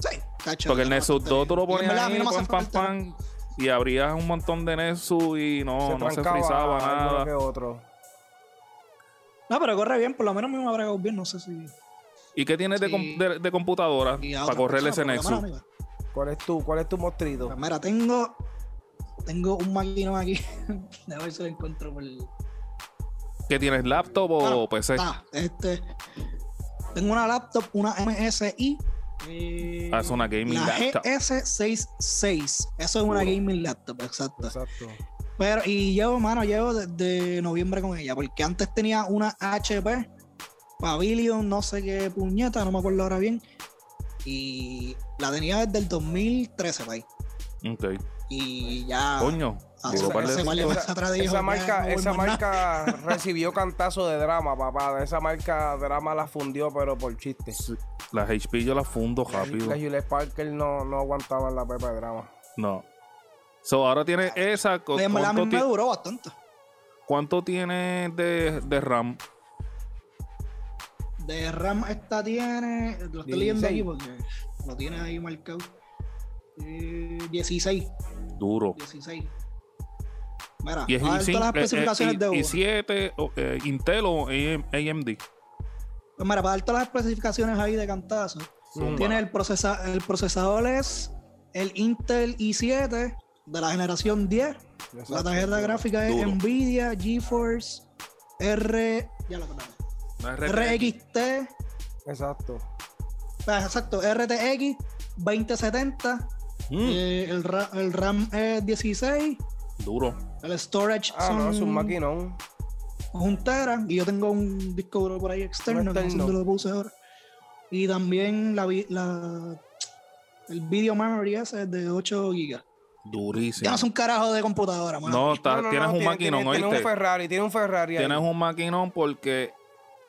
S3: Sí, cacho.
S1: Porque el Nexus
S3: bastante
S1: 2 tú lo
S3: mí
S1: ahí,
S3: no me
S1: pam, pam, pam, y abrías un montón de Nexus y no, no se frizaba
S2: alguno que
S1: nada.
S2: otro.
S3: No, pero corre bien, por lo menos me habrá bien, no sé si.
S1: ¿Y qué tienes de,
S3: Sí.
S1: com- de, de computadora para correr ese Nexus?
S2: ¿Cuál es tu, cuál es tu mostrito?
S3: Pues mira, tengo. Tengo un maquinón aquí. [laughs] A ver si lo encuentro por.
S1: ¿Qué tienes, laptop o
S3: Bueno,
S1: PC?
S3: Ah, este. Tengo una laptop, una MSI. eh,
S1: Ah, es una gaming
S3: la
S1: laptop.
S3: GS66. Eso es una gaming laptop, exacto.
S2: Exacto.
S3: Pero, y llevo, mano, llevo desde noviembre con ella. Porque antes tenía una HP Pavilion, no sé qué puñeta, no me acuerdo ahora bien. Y la tenía desde el 2013, pay.
S1: Ok.
S3: Y ya.
S1: Coño.
S3: Ah,
S1: digo,
S3: esa-
S1: par de-
S3: ese guardia
S2: esa-
S3: más atrás dijo,
S2: Esa
S3: "Ya,
S2: marca,
S3: no
S2: esa
S3: más nada".
S2: marca [laughs] recibió cantazo de drama, papá. Esa marca drama la fundió, pero por chiste.
S1: Las HP yo las fundo
S2: La
S1: rápido.
S2: Hewlett Parker no, no aguantaban la pepa de drama.
S1: No. So, ahora tiene esa. cu-
S3: En verdad, a mí
S1: ¿Cuánto,
S3: me
S1: ti-
S3: duró bastante.
S1: cuánto tiene de, de RAM?
S3: De RAM esta tiene, lo estoy leyendo
S2: 16.
S3: aquí porque lo tiene ahí marcado. Eh, 16,
S1: Duro.
S3: 16. Mira,
S1: Y es
S3: vamos a ver
S1: i5,
S3: todas las
S1: eh, eh,
S3: especificaciones de uno.
S1: i7, o, eh, Intel o AM- AMD.
S3: Pues mira, para dar todas las especificaciones ahí de cantazo.
S1: Zumba.
S3: Tiene el, procesa el procesador es el Intel i7 de la generación 10. La tarjeta gráfica es
S1: Duro.
S3: Nvidia GeForce R ya lo RXT
S2: Exacto.
S3: pues, exacto, RTX 2070
S1: Mm,
S3: eh, el, ra- el RAM es 16
S1: duro.
S3: el storage
S2: Ah,
S3: son
S2: no, es un maquinón.
S3: un tera y yo tengo un disco duro por ahí externo,
S2: Un
S3: que no sé
S2: externo.
S3: dónde lo puse ahora. Y también la, vi- la el video memory ese es de 8 gigas.
S1: Durísimo.
S3: Ya no es un carajo de computadora, mano.
S1: No, está-
S2: No, no,
S1: tienes
S2: no,
S1: un
S2: tiene-
S1: maquinón,
S2: tiene, tiene un. Ferrari, tiene un Ferrari. ahí.
S1: Tienes un maquinón porque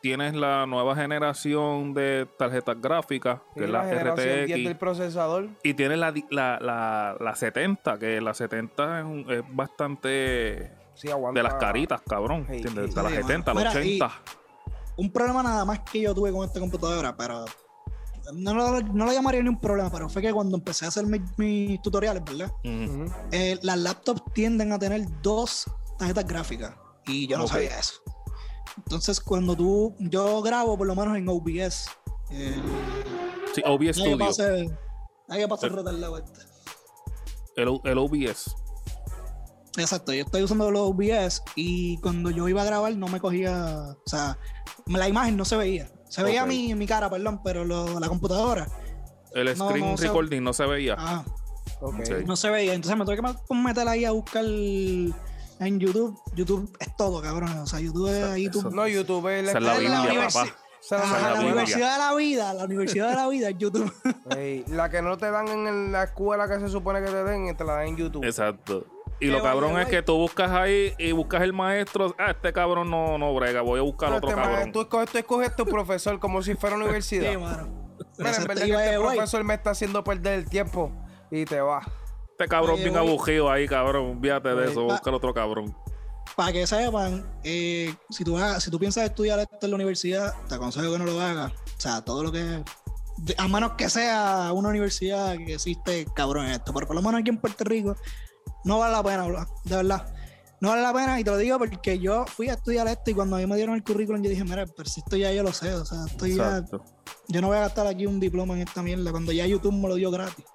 S1: tienes la nueva generación de tarjetas gráficas, que es la,
S2: generación 10 del
S1: RTX.
S2: procesador.
S1: Y tienes la, la, la, la 70, que la 70 es, un- es bastante
S2: Sí, aguanta.
S1: de las caritas, cabrón.
S2: Sí,
S1: ¿entiendes?
S2: sí,
S1: de las
S3: sí,
S1: 70,
S3: mano.
S1: las
S3: Mira, y-
S1: 80.
S3: Un problema nada más que yo tuve con esta computadora, pero no lo, no lo llamaría ni un problema, pero fue que cuando empecé a hacer mis, mis tutoriales, ¿verdad? Eh, las laptops tienden a tener dos tarjetas gráficas y yo no sabía eso. Entonces, cuando tú, yo grabo por lo menos en OBS. Eh,
S1: Sí, OBS Studio.
S3: pase, nadie pase
S1: Eh.
S3: retardado este.
S1: El, el OBS.
S3: Exacto, yo estoy usando los OBS y cuando yo iba a grabar no me cogía, o sea, la imagen no se veía. Se veía mi, mi cara, perdón, pero lo- la computadora
S1: El
S3: No,
S1: screen
S3: no,
S1: recording no se veía.
S3: ah,
S2: Ok.
S1: Sí.
S3: no se veía. Entonces me tuve que me- meter ahí a buscar en YouTube. YouTube es todo, cabrón. O sea, YouTube es ahí tú.
S2: No, YouTube es
S1: la
S3: es la universi-
S1: papá.
S3: Ah, universidad de la vida, la universidad de la vida es YouTube. [laughs]
S2: Ey, la que no te dan en la escuela que se supone que te den, te la dan en YouTube.
S1: Exacto. Y lo cabrón es que tú buscas ahí y buscas el maestro. Ah, este cabrón no, no brega. Voy a buscar
S2: No,
S1: otro
S2: este
S1: cabrón.
S2: tú, escoges, tú escoges tu profesor como si fuera [laughs] universidad.
S3: Sí, mano.
S2: Mira, en verdad que este profesor me está haciendo perder el tiempo y te va.
S1: Este cabrón bien abugido ahí, cabrón. Olvídate de
S2: Oye,
S1: eso. Buscar otro cabrón.
S3: para que sepan, eh, si, tú si tú piensas estudiar esto en la universidad, te aconsejo que no lo hagas. O sea, todo lo que. A menos que sea una universidad que existe, cabrón, esto. Pero por lo menos aquí en Puerto Rico, no vale la pena, bro, de verdad. No vale la pena y te lo digo porque yo fui a estudiar esto y cuando a mí me dieron el currículum yo dije, mira, pero si esto ya yo lo sé, o sea, esto ya, yo no voy a gastar aquí un diploma en esta mierda cuando ya YouTube me lo dio gratis.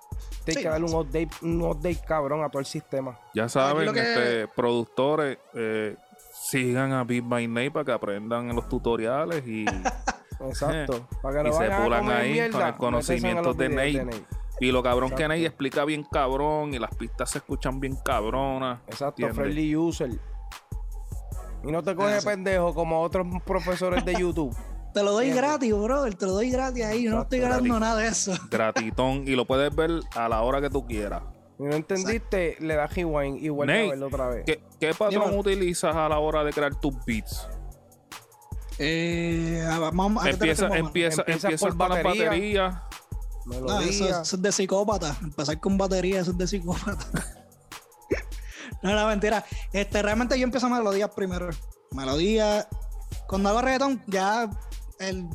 S2: Tienes
S3: Sí.
S2: que darle un update, un update cabrón a todo el sistema.
S1: Ya saben,
S3: que-
S1: este, productores, eh, sigan a Beat by Nate para que aprendan en los tutoriales y, [laughs]
S2: Exacto. Para que
S1: y
S2: no
S1: se pulan ahí
S2: mierda,
S1: con el conocimiento de Nate. y lo cabrón que. Nate explica bien cabrón y las pistas se escuchan bien cabronas.
S2: Exacto,
S1: ¿entiendes?
S2: friendly user. Y no te coges pendejo como otros profesores de [laughs] YouTube.
S3: Te lo doy gratis, brother, te lo doy gratis ahí, yo no estoy ganando
S1: gratis.
S3: nada de eso.
S1: Gratitón y lo puedes ver a la hora que tú quieras.
S2: Y no entendiste, le das rewind y vuelve
S1: Nate,
S2: a verlo otra vez.
S1: ¿Qué, qué patrón utilizas a la hora de crear tus beats?
S3: Eh, vamos, ¿a
S1: Empieza, empieza,
S2: Empieza
S1: con las
S2: batería.
S1: baterías.
S3: No, eso,
S2: Melodía.
S3: eso es de psicópata. Empezar con batería, eso es de psicópata. [laughs] no, no, mentira. Este, realmente yo empiezo melodías primero. Melodía. Cuando hago reggaetón, ya el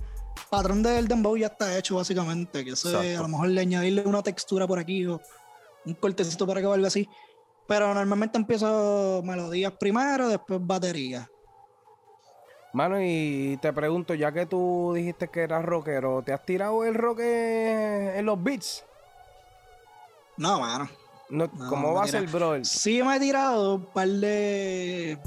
S3: patrón del dembow ya está hecho, básicamente. Que eso es, a lo mejor le añadirle una textura por aquí o un cortecito para que valga así. Pero normalmente empiezo melodías primero, después batería.
S2: Mano, y te pregunto, ya que tú dijiste que eras rockero, ¿te has tirado el rock en los beats?
S3: No, mano.
S2: No,
S3: No,
S2: ¿Cómo va a ser, brother?
S3: Sí me he tirado un par de...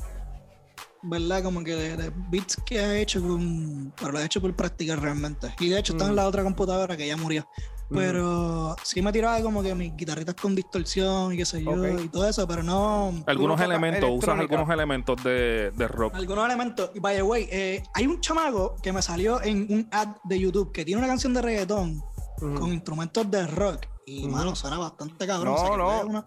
S3: ¿Verdad? Como que de, de beats que he hecho con... Pero lo he hecho por práctica realmente. Y de hecho están en
S2: Mm.
S3: la otra computadora que ya murió. Pero sí me he tirado como que mis guitarritas con distorsión y qué sé yo y todo eso, pero no...
S1: Algunos elementos, usas algunos elementos de, de rock.
S3: Algunos elementos. Y by the way, eh, hay un chamaco que me salió en un ad de YouTube que tiene una canción de reggaetón con instrumentos de rock. Y mano, suena bastante cabrón.
S2: No,
S3: o sea que
S2: no.
S3: Una-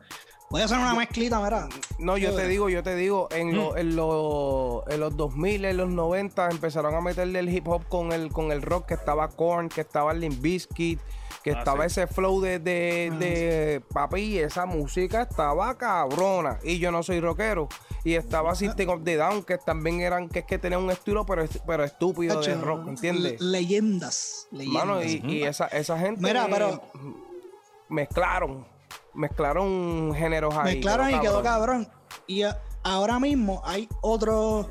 S3: puede ser una mezclita, mira.
S2: No, yo te
S3: Joder.
S2: digo, yo te digo, en,
S1: Mm.
S2: lo- en, lo- en los 2000, en los 90 empezaron a meterle el hip hop con el, con el rock, que estaba Korn, que estaba Limp Bizkit, que
S1: Ah,
S2: estaba
S1: sí.
S2: ese flow de, de,
S3: Ah,
S2: de papi, y esa música estaba cabrona. Y yo no soy rockero. Y estaba System of the Down, que también eran, que es que tenía un estilo, pero, pero estúpido de
S3: Hacho,
S2: rock, ¿entiendes?
S3: le- Leyendas. leyendas.
S2: Mano, y, y esa, esa gente
S3: Mira, pero-
S2: mezclaron, mezclaron géneros ahí.
S3: Mezclaron y quedó
S2: cabrón.
S3: Y, ahora mismo hay otro,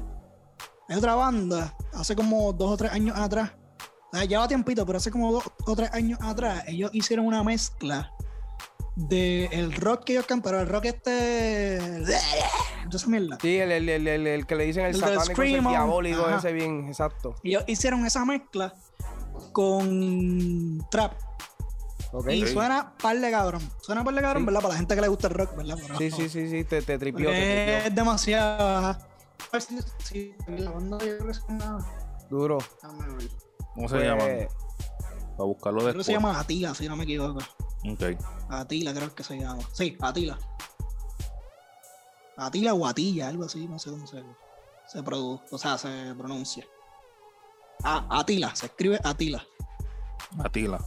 S3: hay otra banda, hace como dos o tres años atrás, o sea, lleva tiempito, pero hace como dos o tres años atrás, ellos hicieron una mezcla de el rock que ellos cantaron, el rock este. Mierda.
S2: Sí, el, el, el, que le dicen el satánico, el diabólico, ese bien, exacto.
S3: Ellos hicieron esa mezcla con trap. Y suena par de cabrón. Suena par de cabrón,
S2: Sí.
S3: ¿verdad? Para la gente que le gusta el rock, ¿verdad? Pero-
S2: Sí, sí, sí, sí, te, te tripió, te
S3: es demasiado. ver si- si la banda yo creo que llama.
S2: Duro.
S3: déjame ver.
S1: ¿Cómo se
S2: Pues,
S1: llama? Para buscarlo
S3: Creo que
S1: después.
S3: se llama Atila, si no me equivoco.
S1: Ok.
S3: Atila, creo que se llama. Sí, Atila. Atila o Atilla, algo así, no sé cómo se, se produce, o sea, se pronuncia. Ah, Atila, se escribe Atila.
S1: Atila.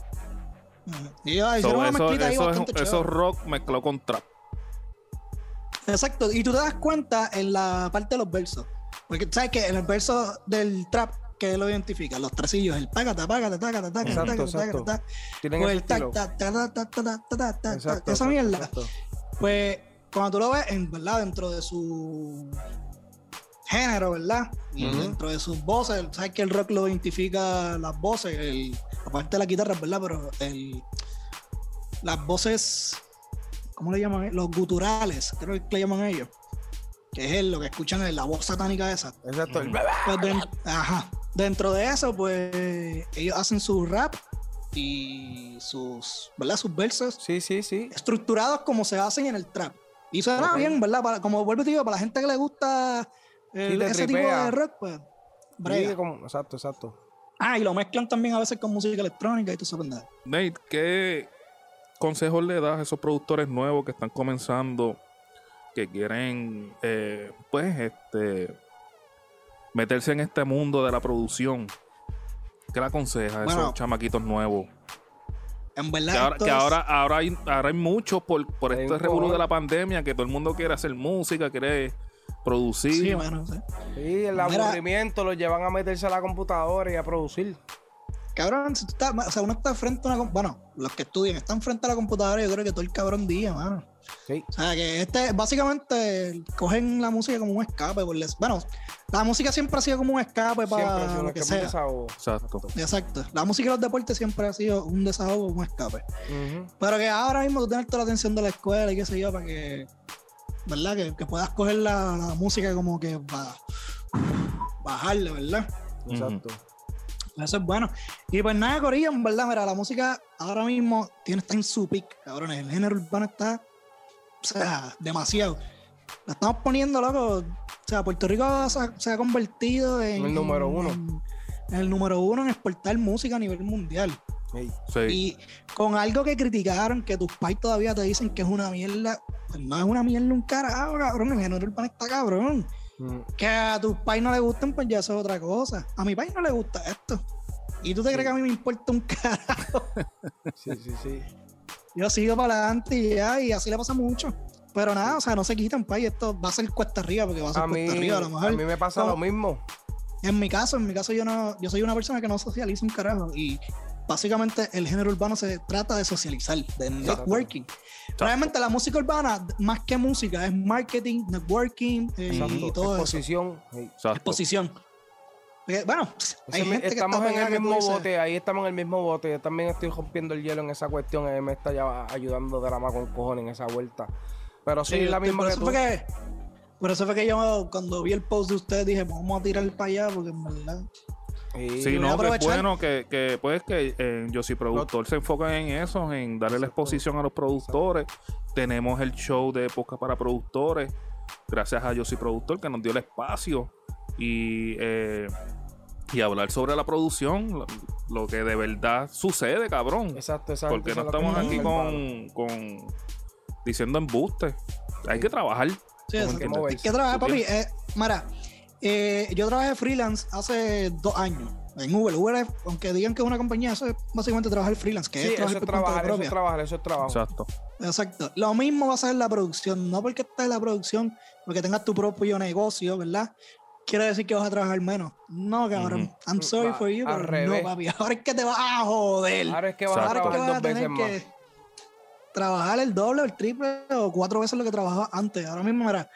S3: Y yo,
S1: so,
S3: una
S1: eso, eso,
S3: ahí
S1: es, eso rock mezcló con trap.
S3: Exacto, y tú te das cuenta en la parte de los versos. Porque sabes que en el verso del trap que lo identifica, los tresillos, el págata, págata, tácata, tácata, tácata, el esa mierda. Pues cuando tú lo ves, en verdad, dentro de su género, ¿verdad? Y dentro de sus voces, sabes que el rock lo identifica las voces, el, aparte de la guitarra, ¿verdad? Pero el, las voces, ¿cómo le llaman? Los guturales, creo que le llaman ellos. Que es el- lo que escuchan en la voz satánica esa.
S2: Exacto. el-
S3: Pues den- ajá. Dentro de eso, pues ellos hacen su rap y sus, ¿verdad? Sus versos
S2: Sí, sí, sí.
S3: estructurados como se hacen en el trap. Y suena
S2: Ok.
S3: bien, ¿verdad? Para, como vuelvo y te digo, para la gente que le gusta el-
S2: Sí, te
S3: ese tipo de rock, pues. brega.
S2: Sí, como- exacto, exacto.
S3: Ah, y lo mezclan también a veces con música electrónica y todo eso, ¿verdad?
S1: Nate, ¿qué consejos le das a esos productores nuevos que están comenzando, que quieren, eh, pues, este, meterse en este mundo de la producción? ¿Qué le aconseja a esos
S3: Bueno,
S1: chamaquitos nuevos?
S3: En verdad.
S1: Que ahora, que ahora, ahora hay, ahora hay muchos por, por este revolú de la pandemia, que todo el mundo quiere hacer música, quiere producir.
S3: Sí, bueno, sí.
S2: Sí, el
S3: Mira.
S2: aburrimiento los llevan a meterse a la computadora y a producir.
S3: Cabrón, si tú estás, o sea, uno está frente a una. Bueno, los que estudian están frente a la computadora, yo creo que todo el cabrón día, mano.
S2: Sí.
S3: O sea, que este, básicamente, cogen la música como un escape. Por les- bueno, la música siempre ha sido como un escape para lo que sea.
S2: desahogo.
S1: Exacto.
S3: Exacto. La música y los deportes siempre ha sido un desahogo, un escape. Pero que ahora mismo tú tienes toda la atención de la escuela y qué sé yo, para que, ¿verdad? Que, que puedas coger la, la música como que para bajarle, ¿verdad?
S2: Exacto.
S3: Eso es bueno. Y pues nada, Corillo, en verdad, mira, la música ahora mismo tiene, está en su pick, cabrones. El género urbano está, o sea, demasiado. La estamos poniendo, loco. O sea, Puerto Rico se ha, se ha convertido en...
S2: El número uno.
S3: En, en el número uno en exportar música a nivel mundial.
S1: Sí.
S3: Y con algo que criticaron, que tus pais todavía te dicen que es una mierda, pues no es una mierda un carajo, cabrón. El género urbano está cabrón.
S2: Ujú.
S3: Que a tus pais no le gusten, pues ya eso es otra cosa. A mi país no le gusta esto. ¿Y tú te crees que a mí me importa un carajo? [laughs]
S2: Sí, sí, sí.
S3: Yo sigo para adelante y ya, y así le pasa mucho. Pero nada, o sea, no se quitan, país. Esto va a ser cuesta arriba, porque va a ser
S2: A mí,
S3: cuesta arriba a lo mejor.
S2: a mí me pasa
S3: como-
S2: lo mismo.
S3: En mi caso, en mi caso yo no, yo soy una persona que no socializa un carajo y básicamente el género urbano se trata de socializar, de networking. Realmente la música urbana, más que música, es marketing, networking eh,
S2: Exacto.
S3: y todo.
S2: Exposición.
S1: Exacto.
S3: Exposición. Porque, bueno, hay que
S2: estamos
S3: está
S2: en el mismo bote, ahí estamos en el mismo bote. Yo también estoy rompiendo el hielo en esa cuestión. Él me está ya ayudando de la mano con cojones en esa vuelta. Pero sí, la misma
S3: por
S2: que
S3: eso
S2: tú.
S3: fue que por eso fue que yo cuando vi el post de ustedes dije, vamos a tirar para allá porque en verdad.
S2: Sí,
S1: no, que es bueno que, que pues que eh, yo soy productor se enfoca en eso, en darle la exposición a los productores. Tenemos el show de época para productores, gracias a Yo soy productor que nos dio el espacio y, eh, y hablar sobre la producción, lo, lo que de verdad sucede, cabrón.
S2: Exacto, exacto.
S1: Porque no estamos aquí con, con diciendo embustes. Hay que trabajar.
S3: Sí. Hay que trabajar,
S1: ¿Tú
S3: papi. Eh, Mara, eh, yo trabajé freelance hace dos años en Uber. Uber, es- aunque digan que es una compañía, eso es básicamente trabajar freelance, que
S2: Sí,
S3: es
S2: eso
S3: trabajar
S2: es
S3: por cuenta
S2: trabajar, eso es trabajar, eso es trabajo.
S1: Exacto.
S3: Exacto. Lo mismo va a ser la producción. No porque estés en la producción, porque tengas tu propio negocio, ¿verdad? Quiere decir que vas a trabajar menos. No, cabrón. I'm sorry
S2: Va-
S3: for you, pero
S2: revés.
S3: no, papi. Ahora es que te vas a joder.
S2: Ahora es que vas a
S3: es que
S2: trabajar
S3: vas a
S2: dos veces
S3: tener
S2: más.
S3: que trabajar el doble el triple o cuatro veces lo que trabajaba antes. Ahora mismo, mira,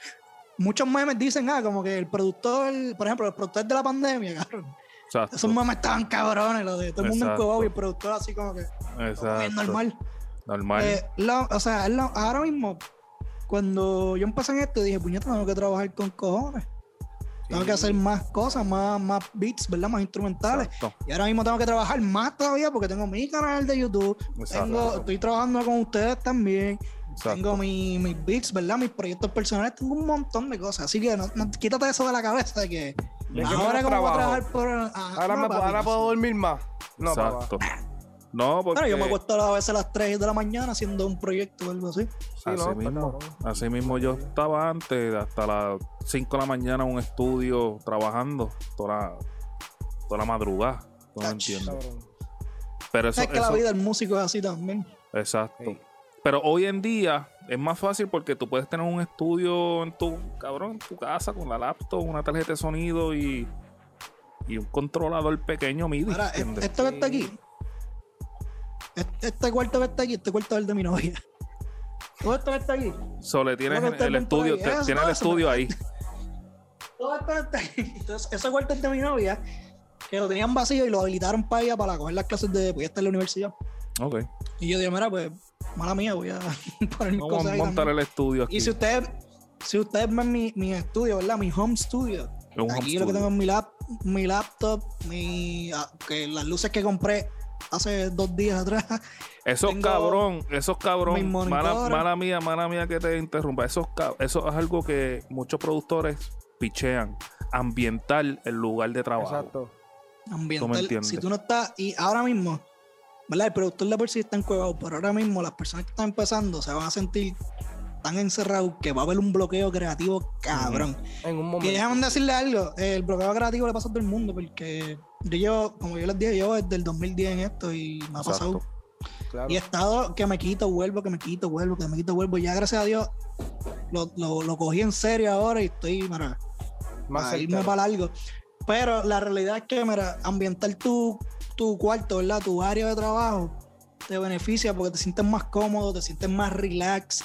S3: muchos memes dicen, ah, como que el productor, por ejemplo, el productor de la pandemia, cabrón.
S1: Exacto.
S3: Esos memes estaban cabrones, los de todo el mundo
S1: Exacto.
S3: encobado y el productor así como que bien
S1: Exacto.
S3: normal.
S1: Normal.
S3: Eh, lo- o sea, lo- ahora mismo, cuando yo empecé en esto, dije, puñeta, tengo que trabajar con cojones. Tengo que hacer más cosas, más, más beats, ¿verdad? Más instrumentales.
S1: Exacto.
S3: Y ahora mismo tengo que trabajar más todavía porque tengo mi canal de YouTube. Tengo, estoy trabajando con ustedes también.
S1: Exacto.
S3: Tengo mi- mis beats, ¿verdad? Mis proyectos personales. Tengo un montón de cosas. Así que no, no- quítate eso de la cabeza de que ahora como voy a trabajar por... ah,
S2: Ahora,
S3: no,
S2: me,
S3: papi,
S2: ahora puedo dormir más. No, papá.
S1: Exacto. No, porque
S3: Bueno, yo me acuesto a veces a las 3 de la mañana haciendo un proyecto o algo así.
S2: Sí,
S1: así,
S2: no,
S1: mismo, así mismo yo estaba antes, hasta las 5 de la mañana en un estudio trabajando, toda la, toda la madrugada. ¿tú no?
S2: Cabrón.
S1: Pero eso,
S3: es que la vida del músico es así también.
S1: exacto. Pero hoy en día es más fácil porque tú puedes tener un estudio en tu, cabrón, en tu casa con la laptop, una tarjeta de sonido y, y un controlador pequeño MIDI.
S3: Ahora,
S1: ¿entiendes?
S3: esto que está aquí, este, este cuarto que está aquí, este cuarto es el de mi novia. [laughs] Todo esto que está aquí,
S1: So, le tienes el, estudio, te- tienes el estudio ahí. [laughs]
S3: todo esto que está aquí. Entonces, ese cuarto es de mi novia, que lo tenían vacío y lo habilitaron para ella para coger las clases de, pues ya está en la universidad.
S1: Ok.
S3: Y yo dije, mira, pues, mala mía, voy a [laughs] poner mis
S1: Vamos
S3: cosas
S1: a montar
S3: también.
S1: el estudio aquí.
S3: Y si ustedes, si ustedes ven mi, mi estudio, ¿verdad? Mi home studio.
S1: Un home
S3: Aquí lo que tengo es mi, lap, mi laptop, mi, ah, que las luces que compré hace dos días atrás. [laughs]
S1: Esos
S3: Tengo
S1: cabrón, esos cabrón, mala, mala mía, mala mía que te interrumpa. Esos eso es algo que muchos productores pichean. Ambientar el lugar de trabajo.
S2: Exacto.
S3: ambiental.
S1: entiendes.
S3: Si tú no estás, y ahora mismo, ¿verdad? El productor de por sí está encuevado, pero ahora mismo las personas que están empezando se van a sentir tan encerrados que va a haber un bloqueo creativo cabrón.
S2: En un
S3: Que
S2: momento.
S3: déjame decirle algo, el bloqueo creativo le pasa a todo el mundo, porque yo llevo, como yo les dije, yo desde el 2010 en esto y me ha pasado.
S2: Claro.
S3: Y he estado que me quito, vuelvo, que me quito, vuelvo, que me quito, vuelvo. Ya gracias a Dios lo, lo, lo cogí en serio ahora y estoy, mira,
S2: Más
S3: a irme para largo. Pero la realidad es que, mira, ambientar tu, tu cuarto, ¿verdad? Tu área de trabajo te beneficia porque te sientes más cómodo, te sientes más relax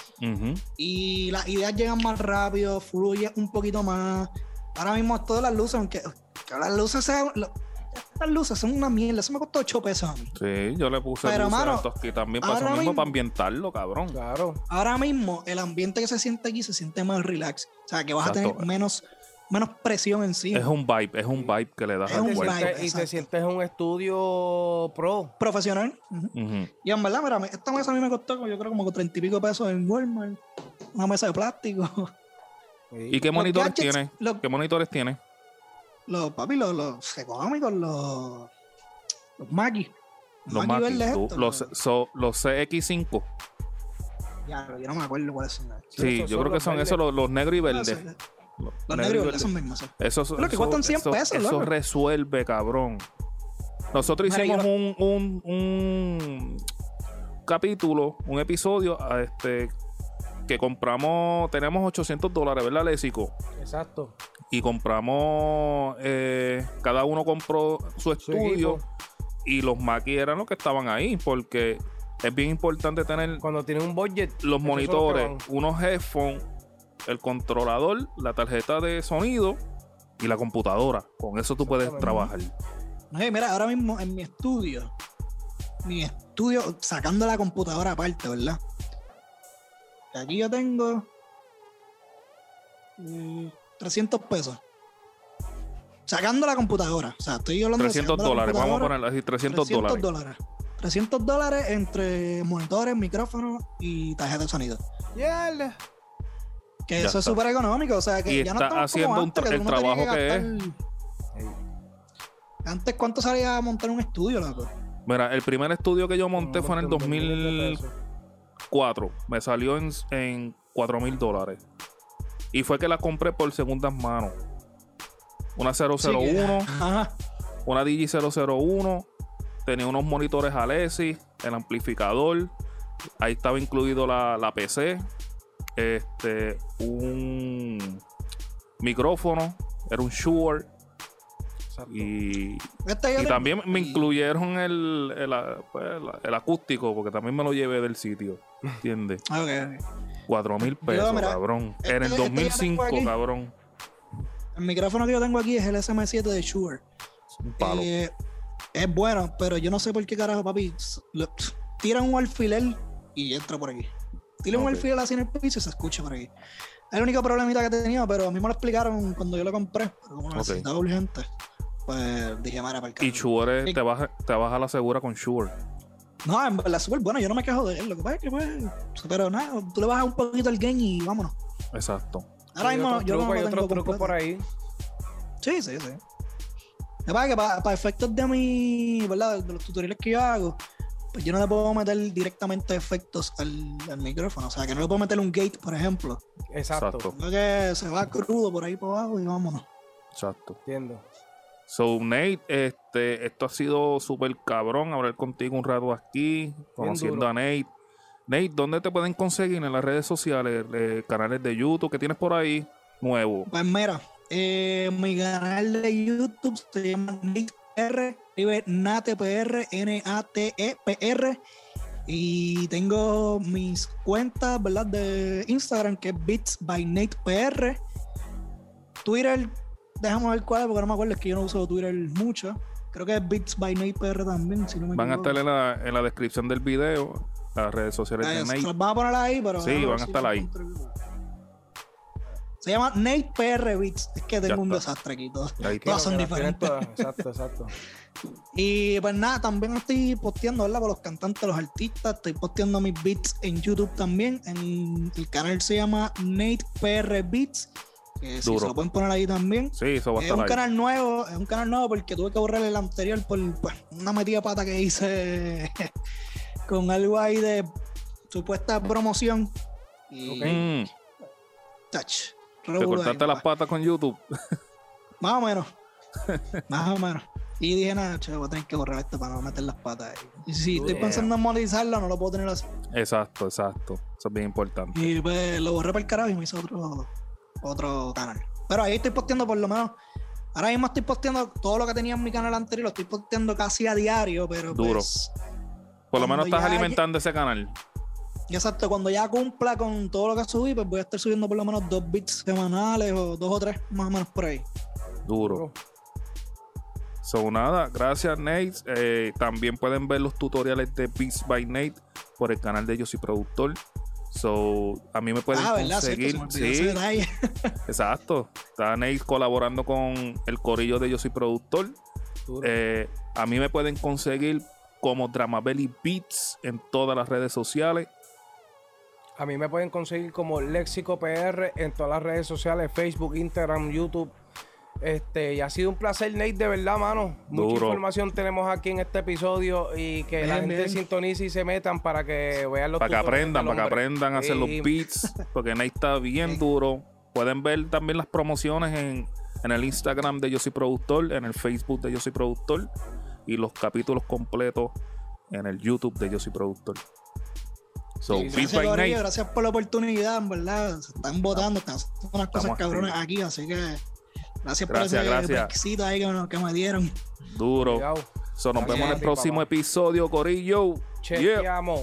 S3: y las ideas llegan más rápido, fluye un poquito más. Ahora mismo todas las luces, aunque que las luces sean. lo- estas luces son una mierda, eso me costó 8 pesos a mí.
S1: Sí, yo le puse
S3: Pero,
S1: luces
S3: mano,
S1: aquí también para mismo,
S3: mismo-
S1: para ambientarlo, cabrón.
S2: Claro.
S3: Ahora mismo el ambiente que se siente aquí se siente más relax. O sea, que vas a tener menos, menos presión encima.
S1: Es un vibe, es un vibe que le das
S3: Es
S1: al
S3: un
S2: Te
S1: cuerpo.
S3: vibe.
S2: sientes- y te
S3: exacto.
S2: sientes en un estudio pro.
S3: Profesional. Ujú.
S1: Ujú.
S3: Y en verdad, mira, esta mesa a mí me costó, yo creo, como 30 y pico pesos en Walmart. Una mesa de plástico.
S1: ¿Y qué monitores
S3: gadgets,
S1: tiene?
S3: Los,
S1: ¿Qué monitores tiene?
S3: los papi, los, los económicos, los. Los Mackie.
S1: Los
S3: Mackie, verdes
S1: tú- los, so- los CX5.
S3: Ya, yo no me acuerdo cuáles son.
S1: Sí,
S2: esos
S1: yo creo que son esos los, los negros y
S3: Ah,
S1: verdes. Los,
S3: negros y verdes son mismos. sí.
S1: Eso,
S3: Lo que cuestan 100
S1: eso-
S3: pesos,
S1: Eso
S3: loco.
S1: resuelve, cabrón. Nosotros hicimos un, un, un capítulo, un episodio este que compramos, tenemos 800 dólares, ¿verdad, Lésico?
S2: Exacto.
S1: Y compramos, eh, cada uno compró su estudio y los maquis eran los que estaban ahí, porque es bien importante tener
S2: Cuando tienes un budget.
S1: los monitores, unos headphones, el controlador, la tarjeta de sonido y la computadora. Con eso tú puedes trabajar.
S3: Mira, ahora mismo en mi estudio, mi estudio, sacando la computadora aparte, ¿verdad? Aquí yo tengo mm, 300 pesos. Sacando la computadora. O sea, estoy hablando
S1: 300
S3: de la
S1: dólares, vamos a poner así 300, dólares.
S3: dólares. 300 dólares entre monitores, micrófonos y tarjeta de sonido.
S2: son.
S3: Que
S1: Ya
S3: eso es súper económico. O sea, que
S1: Y
S3: ya no
S1: está
S3: estamos
S1: haciendo
S3: como
S1: un
S3: antes,
S1: tra-
S3: que
S1: el trabajo que
S3: gastar- Antes, ¿cuánto salía a montar un estudio, loco?
S1: Mira, el primer estudio que yo monté fue en el
S2: montón de miles de
S1: 2004.
S2: pesos.
S1: Me salió en, en 4 mil dólares. Y fue que la compré por segundas manos. Una 001,
S3: Sí, que- [laughs]
S1: una Digi 001. Tenía unos monitores Alessi, el amplificador. Ahí estaba incluido la, la PC. Este, un micrófono. Era un Shure. Y,
S3: Este
S1: y también me incluyeron el, el, pues, el acústico, porque también me lo llevé del sitio. ¿Entiendes? [laughs] 4 mil pesos,
S3: mira,
S1: cabrón.
S3: este-
S1: en el
S3: este que yo
S1: 2005,
S3: tengo aquí.
S1: cabrón.
S3: El micrófono que yo tengo aquí es el SM7 de Shure.
S1: Un palo.
S3: Eh, es bueno, pero yo no sé por qué carajo, papi. s- lo- Tira un alfiler y entra por aquí. Tira un
S1: Ok.
S3: alfiler así en el piso y se escucha por aquí. Es el único problemita que tenía, pero a mí me lo explicaron cuando yo lo compré. Pero como lo
S1: Ok.
S3: necesitaba urgente, pues dije, mara, para el
S1: y
S3: carajo".
S1: Shure te baja, te baja la segura con Shure.
S3: No, en verdad súper bueno, yo no me quejo de él. Lo que pasa es que, pues, pero nada, tú le bajas un poquito el gain y vámonos.
S1: Exacto.
S3: Ahora mismo yo no
S2: hay
S3: lo tengo
S2: otros trucos por ahí.
S3: Sí, sí, sí. Lo que pasa es que para, para efectos de mi, ¿verdad? De los tutoriales que yo hago, pues yo no le puedo meter directamente efectos al, al micrófono. O sea, que no le puedo meter un gate, por ejemplo.
S2: Exacto.
S3: Sino que se va crudo por ahí por abajo y vámonos.
S1: Exacto.
S2: Entiendo.
S1: So, Nate, este, esto ha sido súper cabrón hablar contigo un rato aquí, conociendo a Nate. Nate, ¿dónde te pueden conseguir en las redes sociales, eh, canales de YouTube que tienes por ahí nuevo?
S3: Pues mira, eh, mi canal de YouTube se llama Nate PR, escribe NatePR, N-A-T-E-P-R. Y tengo mis cuentas, ¿verdad? De Instagram, que es Beats by Nate PR. Twitter, déjame ver cuál porque no me acuerdo, es que yo no uso Twitter mucho. Creo que es Beats by Nate PR también, si no me
S1: Van a estar en la, en la descripción del video, las redes sociales de Nate.
S3: los van a poner ahí, pero.
S1: Sí, van a estar ahí.
S3: Se llama Nate PR Beats. Es que tengo un desastre aquí todo.
S1: Ahí
S3: Todas son diferentes.
S2: todas. Exacto, exacto. [laughs]
S3: Y pues nada, también estoy posteando, ¿verdad? Por los cantantes, los artistas. Estoy posteando mis beats en YouTube también. En el canal se llama Nate PR Beats. Que si se lo pueden poner ahí también.
S1: Sí, eso va a
S3: Es
S1: estar
S3: un
S1: ahí.
S3: canal nuevo, es un canal nuevo porque tuve que borrar el anterior por pues, una metida pata que hice [laughs] con algo ahí de supuesta promoción. Y
S2: Ok.
S1: Mm,
S3: touch.
S1: Te cortaste las patas con YouTube.
S3: Más o menos. [laughs] Más o menos. Y dije, nada, che, voy a tener que borrar esto para no meter las patas ahí. Y si estoy
S2: Yeah.
S3: pensando en monetizarlo, no lo puedo tener así.
S1: Exacto, exacto. Eso es bien importante.
S3: Y pues lo borré para el carajo y me hice otro, otro canal. Pero ahí estoy posteando por lo menos. Ahora mismo estoy posteando todo lo que tenía en mi canal anterior, lo estoy posteando casi a diario, pero
S1: Duro.
S3: pues.
S1: Por lo menos estás alimentando ese canal.
S3: Y Exacto, cuando ya cumpla con todo lo que subí, pues voy a estar subiendo por lo menos dos bits semanales o dos o tres, más o menos por ahí.
S1: Duro. So, nada, gracias Nate. Eh, también pueden ver los tutoriales de Beats by Nate por el canal de Yo Soy Productor. So, a mí me pueden
S3: ah, ¿verdad? Cierto,
S1: sí, [laughs] exacto. Está Nate colaborando con el corillo de Yo Soy Productor. Eh, a mí me pueden conseguir como Dramabelly Beats en todas las redes sociales.
S2: A mí me pueden conseguir como Léxico PR en todas las redes sociales, Facebook, Instagram, YouTube. Este, y ha sido un placer, Nate, de verdad, mano. Mucha
S1: Duro.
S2: información tenemos aquí en este episodio y que la gente
S3: bien.
S2: sintonice y se metan para que vean los
S1: Para que aprendan, para que aprendan a hacer los beats, porque Nate está bien duro. Pueden ver también las promociones en, en el Instagram de Yo Soy Productor, en el Facebook de Yo Soy Productor y los capítulos completos en el YouTube de Yo Soy Productor. So,
S2: Sí,
S1: Beats
S3: Gracias,
S1: by
S3: Corillo,
S1: Nate.
S3: gracias por la oportunidad, en verdad. Se están votando, están haciendo unas cosas
S1: Estamos
S3: cabrones aquí, así que gracias, por
S1: Gracias,
S3: ese
S1: gracias.
S3: ahí que, me- que me dieron.
S1: Duro. So, nos
S2: Gracias
S1: vemos en el próximo
S2: papá.
S1: episodio, Corillo. Yeah.
S2: Chequeamos.